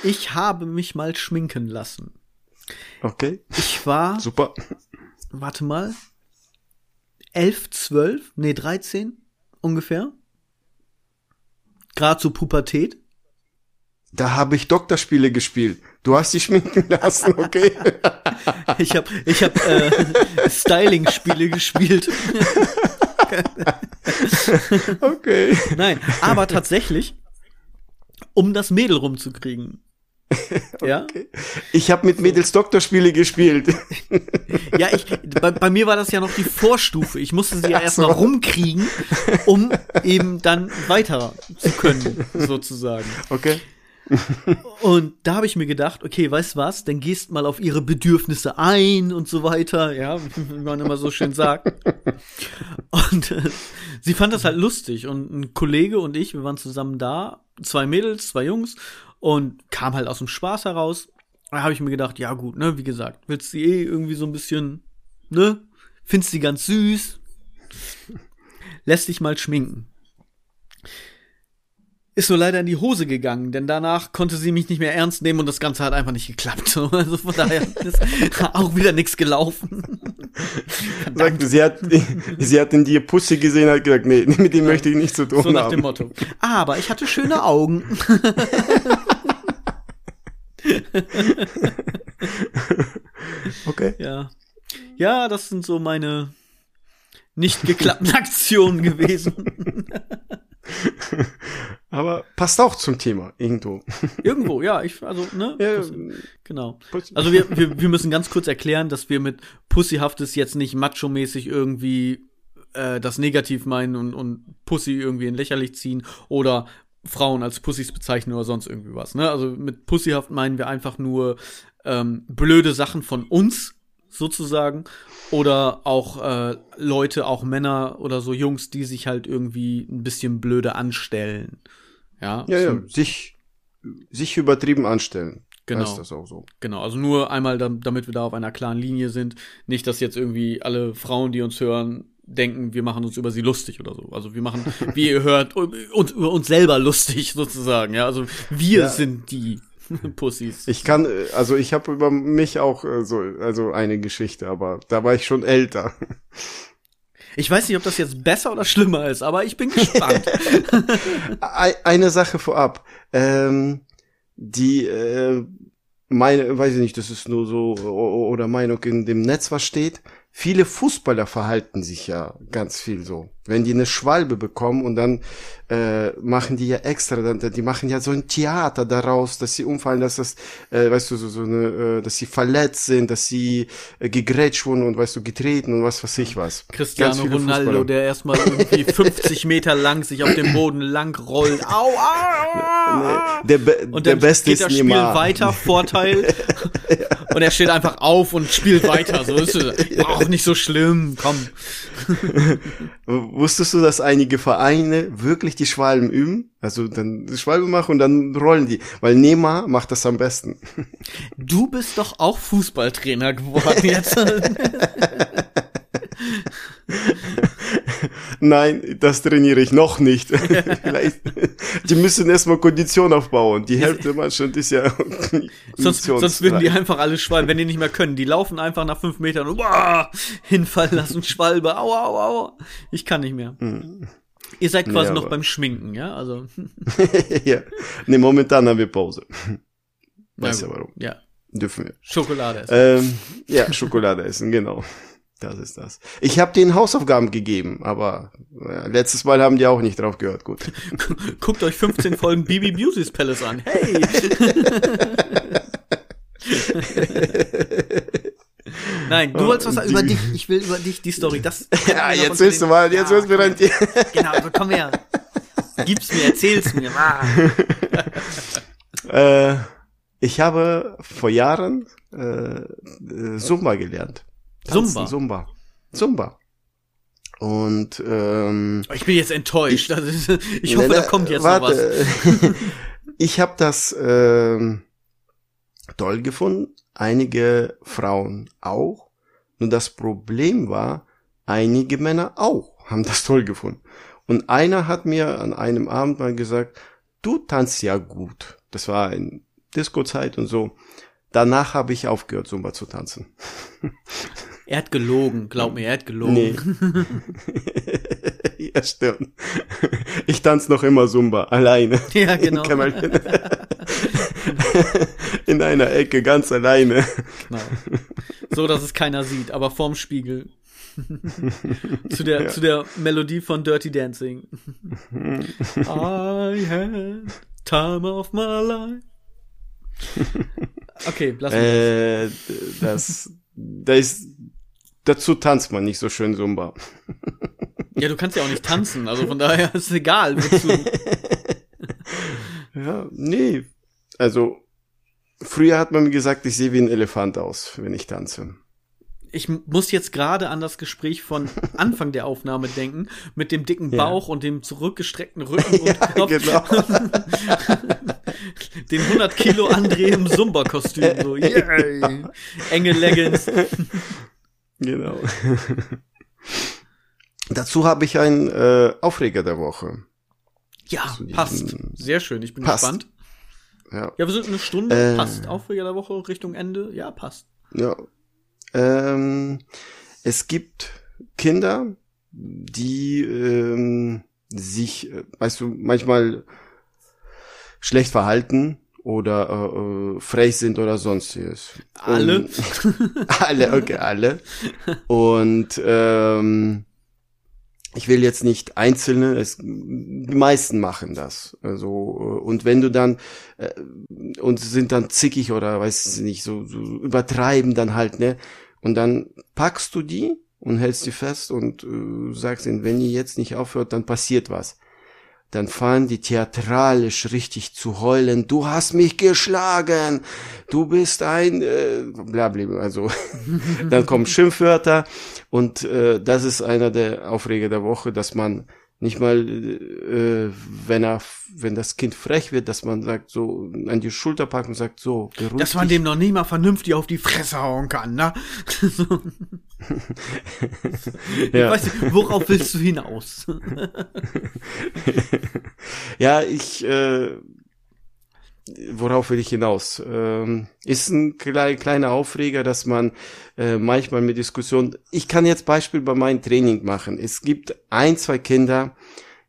S1: Ich habe mich mal schminken lassen.
S2: Okay.
S1: Ich war,
S2: Super.
S1: warte mal, elf, zwölf, nee, 13 ungefähr. Gerade so Pubertät.
S2: Da habe ich Doktorspiele gespielt. Du hast dich schminken lassen, okay?
S1: ich habe ich hab, äh, Styling-Spiele gespielt.
S2: okay.
S1: Nein, aber tatsächlich, um das Mädel rumzukriegen. Ja?
S2: Okay. Ich habe mit Mädels Doktorspiele gespielt.
S1: ja, ich, bei, bei, mir war das ja noch die Vorstufe. Ich musste sie ja erstmal so. rumkriegen, um eben dann weiter zu können, sozusagen.
S2: Okay.
S1: und da habe ich mir gedacht, okay, weißt was, dann gehst mal auf ihre Bedürfnisse ein und so weiter, ja, wie man immer so schön sagt. Und äh, sie fand das halt lustig und ein Kollege und ich, wir waren zusammen da, zwei Mädels, zwei Jungs und kam halt aus dem Spaß heraus. Da habe ich mir gedacht, ja gut, ne, wie gesagt, willst du eh irgendwie so ein bisschen, ne, findest sie ganz süß, lässt dich mal schminken. Ist nur leider in die Hose gegangen, denn danach konnte sie mich nicht mehr ernst nehmen und das Ganze hat einfach nicht geklappt. Also von daher ist auch wieder nichts gelaufen.
S2: Sagt, sie hat, sie hat in dir Pussy gesehen und hat gesagt, nee, mit dem möchte ich nichts zu tun haben. So nach dem Motto.
S1: Aber ich hatte schöne Augen.
S2: okay.
S1: Ja. Ja, das sind so meine nicht geklappten Aktionen gewesen.
S2: Aber passt auch zum Thema irgendwo.
S1: Irgendwo, ja, ich also ne, ja, genau. Also wir, wir wir müssen ganz kurz erklären, dass wir mit Pussyhaftes jetzt nicht macho-mäßig irgendwie äh, das negativ meinen und und Pussy irgendwie in lächerlich ziehen oder Frauen als Pussys bezeichnen oder sonst irgendwie was. Ne? Also mit Pussyhaft meinen wir einfach nur ähm, blöde Sachen von uns sozusagen oder auch äh, Leute, auch Männer oder so Jungs, die sich halt irgendwie ein bisschen blöde anstellen. Ja,
S2: ja, so. ja sich, sich übertrieben anstellen.
S1: Genau. Heißt das auch so. Genau, also nur einmal, damit wir da auf einer klaren Linie sind. Nicht, dass jetzt irgendwie alle Frauen, die uns hören, denken, wir machen uns über sie lustig oder so. Also wir machen, wie ihr hört, uns über uns selber lustig sozusagen. Ja, also wir ja. sind die Pussys.
S2: Ich kann, also ich habe über mich auch äh, so, also eine Geschichte, aber da war ich schon älter.
S1: Ich weiß nicht, ob das jetzt besser oder schlimmer ist, aber ich bin gespannt.
S2: eine Sache vorab. Ähm, die äh, meine, weiß ich nicht, das ist nur so oder Meinung in dem Netz was steht viele Fußballer verhalten sich ja ganz viel so. Wenn die eine Schwalbe bekommen und dann äh, machen die ja extra, dann, die machen ja so ein Theater daraus, dass sie umfallen, dass das, äh, weißt du, so, so eine, äh, dass sie verletzt sind, dass sie äh, gegrätscht wurden und weißt du, getreten und was weiß ich was.
S1: Cristiano Ronaldo, Fußballer. der erstmal irgendwie 50 Meter lang sich auf dem Boden lang rollt. Au, au, au.
S2: Der, Be
S1: und
S2: der Beste
S1: geht das Spiel weiter, Vorteil. und er steht einfach auf und spielt weiter. So ist es. Auch nicht so schlimm, komm.
S2: Wusstest du, dass einige Vereine wirklich die Schwalben üben? Also dann die Schwalbe machen und dann rollen die. Weil Neymar macht das am besten.
S1: Du bist doch auch Fußballtrainer geworden jetzt.
S2: Nein, das trainiere ich noch nicht. Vielleicht, die müssen erstmal Kondition aufbauen. Die Hälfte der Mannschaft ist ja
S1: sonst, sonst würden die einfach alle schwalben, wenn die nicht mehr können. Die laufen einfach nach fünf Metern und uah, hinfallen lassen, Schwalbe, aua, aua, aua. Ich kann nicht mehr. Hm. Ihr seid quasi nee, noch beim Schminken, ja? Also.
S2: ja. Nee, momentan haben wir Pause. Weiß ja warum.
S1: Ja.
S2: Dürfen wir.
S1: Schokolade
S2: essen. Ähm, ja, Schokolade essen, genau. Das ist das. Ich habe den Hausaufgaben gegeben, aber ja, letztes Mal haben die auch nicht drauf gehört. Gut.
S1: Guckt euch 15 Folgen BB Beauty's Palace an. Hey! Nein, du wolltest was über dich. Ich will über dich die Story. Das
S2: ja, jetzt willst du mal, jetzt ja, willst du dann.
S1: Genau, also komm her. Gib's mir, erzähl's mir. Ah.
S2: äh, ich habe vor Jahren äh, Zumba gelernt.
S1: Tanzen, Zumba.
S2: Zumba. Zumba. Und ähm,
S1: ich bin jetzt enttäuscht. Ich, also, ich hoffe, ne, da kommt jetzt warte. noch was.
S2: ich habe das ähm, toll gefunden. Einige Frauen auch. Nur das Problem war, einige Männer auch haben das toll gefunden. Und einer hat mir an einem Abend mal gesagt, du tanzt ja gut. Das war in Disco-Zeit und so. Danach habe ich aufgehört, Zumba zu tanzen.
S1: Er hat gelogen, glaub mir, er hat gelogen.
S2: Nee. ja, stimmt. Ich tanze noch immer Zumba, alleine.
S1: Ja, genau.
S2: In, Kämmerchen. In einer Ecke, ganz alleine.
S1: Genau. So, dass es keiner sieht, aber vorm Spiegel. zu, der,
S2: Ja.
S1: zu der Melodie von Dirty Dancing. I had time of my life. Okay, lass mich.
S2: Äh, das, da ist, dazu tanzt man nicht so schön Zumba.
S1: Ja, du kannst ja auch nicht tanzen, also von daher ist es egal. Wozu.
S2: Ja, nee. Also, früher hat man mir gesagt, ich sehe wie ein Elefant aus, wenn ich tanze.
S1: Ich muss jetzt gerade an das Gespräch von Anfang der Aufnahme denken, mit dem dicken
S2: Ja.
S1: Bauch und dem zurückgestreckten Rücken und
S2: Ja,
S1: Kopf.
S2: genau.
S1: Den 100 Kilo André im Zumba-Kostüm. So, yay. Enge Leggings.
S2: Genau. Dazu habe ich einen äh, Aufreger der Woche.
S1: Ja, passt. Sehr schön, ich bin
S2: Passt.
S1: gespannt.
S2: Ja.
S1: Ja, wir sind eine Stunde.
S2: Äh.
S1: passt. Aufreger der Woche Richtung Ende. Ja, passt.
S2: Ja. Ähm, es gibt Kinder, die ähm, sich, äh, weißt du, manchmal schlecht verhalten oder äh, äh, frech sind oder sonstiges.
S1: Alle?
S2: Und, alle, okay, alle. Und ähm, ich will jetzt nicht einzelne, es, die meisten machen das. Also äh, und wenn du dann äh, und sind dann zickig oder weiß ich nicht so, so übertreiben dann halt ne und dann packst du die und hältst die fest und äh, sagst ihnen, wenn ihr jetzt nicht aufhört, dann passiert was. Dann fahren die theatralisch richtig zu heulen. Du hast mich geschlagen. Du bist ein äh, bla bla. Also dann kommen Schimpfwörter und äh, das ist einer der Aufreger der Woche, dass man nicht mal, äh, wenn er, wenn das Kind frech wird, dass man sagt so an die Schulter packt und sagt so, beruhig
S1: Dass man
S2: dich.
S1: dem noch nicht mal vernünftig auf die Fresse hauen kann, ne?
S2: Ja.
S1: Ich weiß nicht, worauf willst du hinaus?
S2: ja, ich, äh, worauf will ich hinaus? Ähm, ist ein klei kleiner Aufreger, dass man äh, manchmal mit Diskussionen, ich kann jetzt Beispiel bei meinem Training machen. Es gibt ein, zwei Kinder,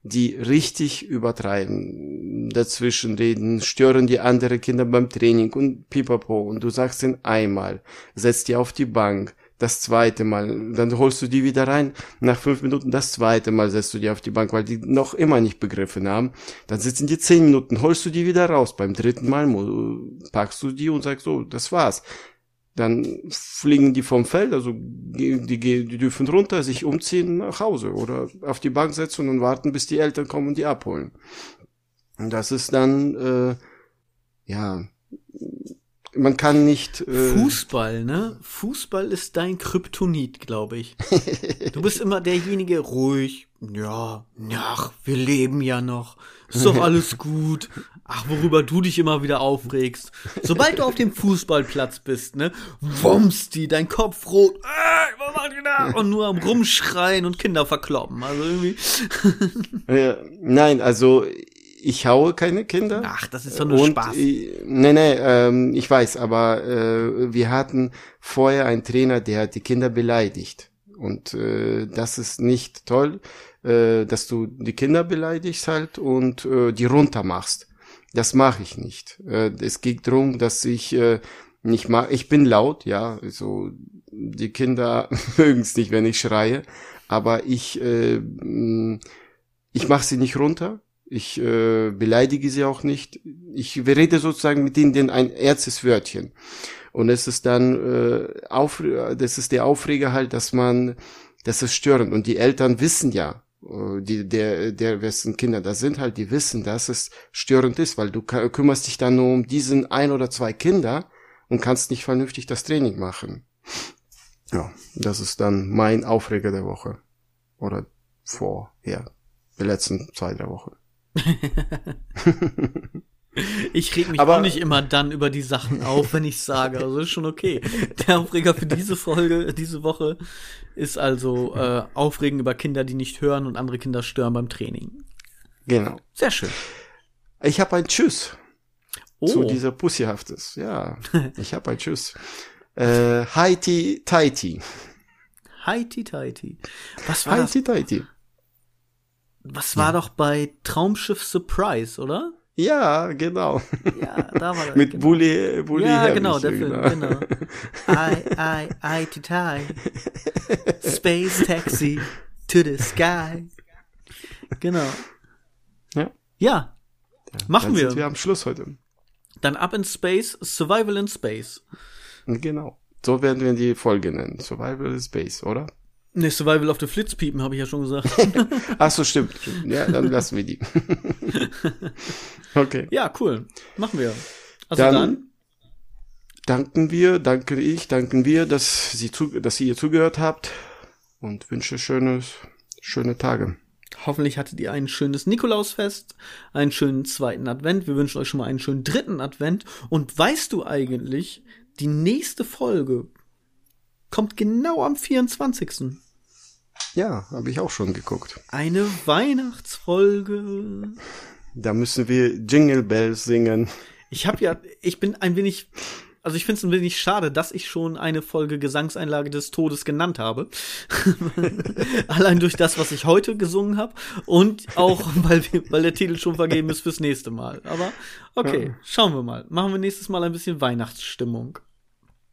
S2: die richtig übertreiben, dazwischen reden, stören die andere Kinder beim Training und pipapo. Und du sagst ihnen einmal, setzt die auf die Bank, das zweite Mal, dann holst du die wieder rein, nach fünf Minuten das zweite Mal setzt du die auf die Bank, weil die noch immer nicht begriffen haben. Dann sitzen die zehn Minuten, holst du die wieder raus. Beim dritten Mal packst du die und sagst so, das war's. Dann fliegen die vom Feld, also die, die, die dürfen runter, sich umziehen nach Hause oder auf die Bank setzen und warten, bis die Eltern kommen und die abholen. Und das ist dann, äh, ja, man kann nicht. Äh,
S1: Fußball, ne? Fußball ist dein Kryptonit, glaube ich. Du bist immer derjenige, ruhig. Ja, ach, wir leben ja noch. Ist doch alles gut. Ach, worüber du dich immer wieder aufregst. Sobald du auf dem Fußballplatz bist, ne, wummst die, dein Kopf rot. Äh, was macht ihr da? Und nur am Rumschreien und Kinder verkloppen. Also irgendwie.
S2: äh, nein, also ich haue keine Kinder.
S1: Ach, das ist doch nur
S2: und,
S1: Spaß.
S2: äh, Nee, nee, ähm, ich weiß, aber äh, wir hatten vorher einen Trainer, der hat die Kinder beleidigt. Und äh, das ist nicht toll, äh, dass du die Kinder beleidigst halt und äh, die runtermachst. Das mache ich nicht. Äh, es geht darum, dass ich äh, nicht mag. Ich bin laut, ja. Also die Kinder mögen es nicht, wenn ich schreie, aber ich äh, ich mache sie nicht runter. Ich äh, beleidige sie auch nicht. Ich rede sozusagen mit ihnen den ein erstes Wörtchen. Und es ist dann äh, auf, das ist der Aufreger halt, dass man, das ist störend. Und die Eltern wissen ja, äh, die, der, der, wessen Kinder das sind halt, die wissen, dass es störend ist, weil du kümmerst dich dann nur um diesen ein oder zwei Kinder und kannst nicht vernünftig das Training machen. Ja, das ist dann mein Aufreger der Woche. Oder vorher, der letzten zwei, drei Wochen.
S1: Ich reg mich
S2: Aber-
S1: auch nicht immer dann über die Sachen auf, wenn ich sage. Also ist schon okay. Der Aufreger für diese Folge, diese Woche, ist also äh, Aufregen über Kinder, die nicht hören und andere Kinder stören beim Training.
S2: Genau.
S1: Sehr schön.
S2: Ich habe ein Tschüss zu
S1: Oh,
S2: dieser Pussyhaftes. Ja, ich habe ein Tschüss. Äh, Heiti Taiti.
S1: Heiti Teiti. Was war Heiti das? Was war ja. doch bei Traumschiff Surprise, oder?
S2: Ja, genau.
S1: Ja, da war das.
S2: Mit genau. Bully, Bully
S1: Ja, Herrlich, genau, der Film, genau. genau. I, I, I, to tie. Space Taxi to the sky. Genau.
S2: Ja.
S1: Ja. Machen
S2: Dann
S1: wir.
S2: Sind wir am Schluss heute.
S1: Dann Up in Space, Survival in Space.
S2: Genau. So werden wir die Folge nennen. Survival in Space, oder?
S1: Ne, Survival auf the Flitzpiepen, habe ich ja schon gesagt.
S2: Ach so, stimmt. Ja, dann lassen wir die. okay.
S1: Ja, cool. Machen wir. Also dann, dann,
S2: danken wir, danke ich, danken wir, dass Sie, zu, dass ihr zugehört habt und wünsche schönes, schöne Tage.
S1: Hoffentlich hattet ihr ein schönes Nikolausfest, einen schönen zweiten Advent. Wir wünschen euch schon mal einen schönen dritten Advent. Und weißt du eigentlich, die nächste Folge kommt genau am 24.
S2: Ja, habe ich auch schon geguckt.
S1: Eine Weihnachtsfolge.
S2: Da müssen wir Jingle Bells singen.
S1: Ich habe ja, ich bin ein wenig also ich finde es ein wenig schade, dass ich schon eine Folge Gesangseinlage des Todes genannt habe. Allein durch das, was ich heute gesungen habe und auch, weil, weil der Titel schon vergeben ist fürs nächste Mal. Aber okay, ja. schauen wir mal. Machen wir nächstes Mal ein bisschen Weihnachtsstimmung.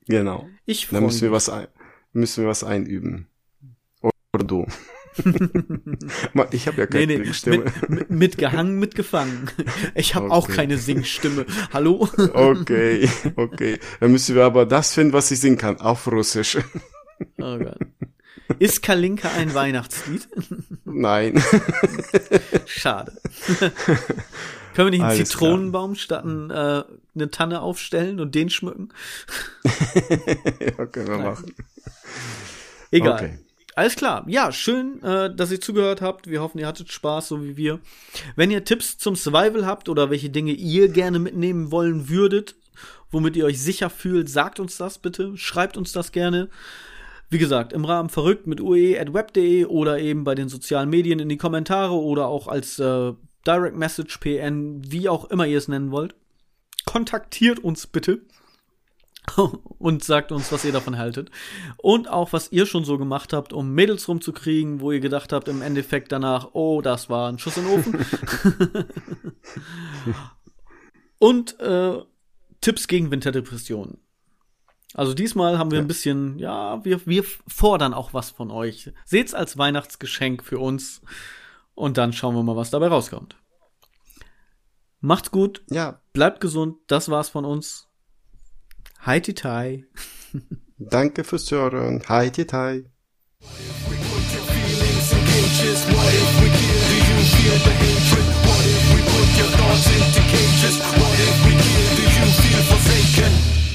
S2: Genau.
S1: Ich
S2: Dann müssen wir was ein, müssen wir was einüben. Oder du. ich habe ja keine nee, nee, Stimme.
S1: Mit, mit, mitgehangen, mitgefangen. Ich habe okay. auch keine Singstimme. Hallo?
S2: okay, okay. Dann müssen wir aber das finden, was ich singen kann, auf Russisch.
S1: Oh Gott. Ist Kalinka ein Weihnachtslied?
S2: Nein.
S1: Schade. Können wir nicht einen Alles Zitronenbaum klar. statt ein, äh, eine Tanne aufstellen und den schmücken?
S2: ja, können wir Nein. machen.
S1: Egal. Okay. Alles klar. Ja, schön, äh, dass ihr zugehört habt. Wir hoffen, ihr hattet Spaß, so wie wir. Wenn ihr Tipps zum Survival habt oder welche Dinge ihr gerne mitnehmen wollen würdet, womit ihr euch sicher fühlt, sagt uns das bitte. Schreibt uns das gerne. Wie gesagt, im Rahmen verrückt mit ue.web.de oder eben bei den sozialen Medien in die Kommentare oder auch als äh, Direct Message PN, wie auch immer ihr es nennen wollt. Kontaktiert uns bitte. und sagt uns, was ihr davon haltet. Und auch, was ihr schon so gemacht habt, um Mädels rumzukriegen, wo ihr gedacht habt, im Endeffekt danach, oh, das war ein Schuss in den Ofen. und äh, Tipps gegen Winterdepressionen. Also diesmal haben wir ja. ein bisschen, ja, wir, wir fordern auch was von euch. Seht's als Weihnachtsgeschenk für uns. Und dann schauen wir mal, was dabei rauskommt. Macht's gut.
S2: Ja.
S1: Bleibt gesund. Das war's von uns. Hi, Tai.
S2: Danke fürs Zuhören. Hi, Tai. What if we put your thoughts into cages? What if we? Do you feel forsaken?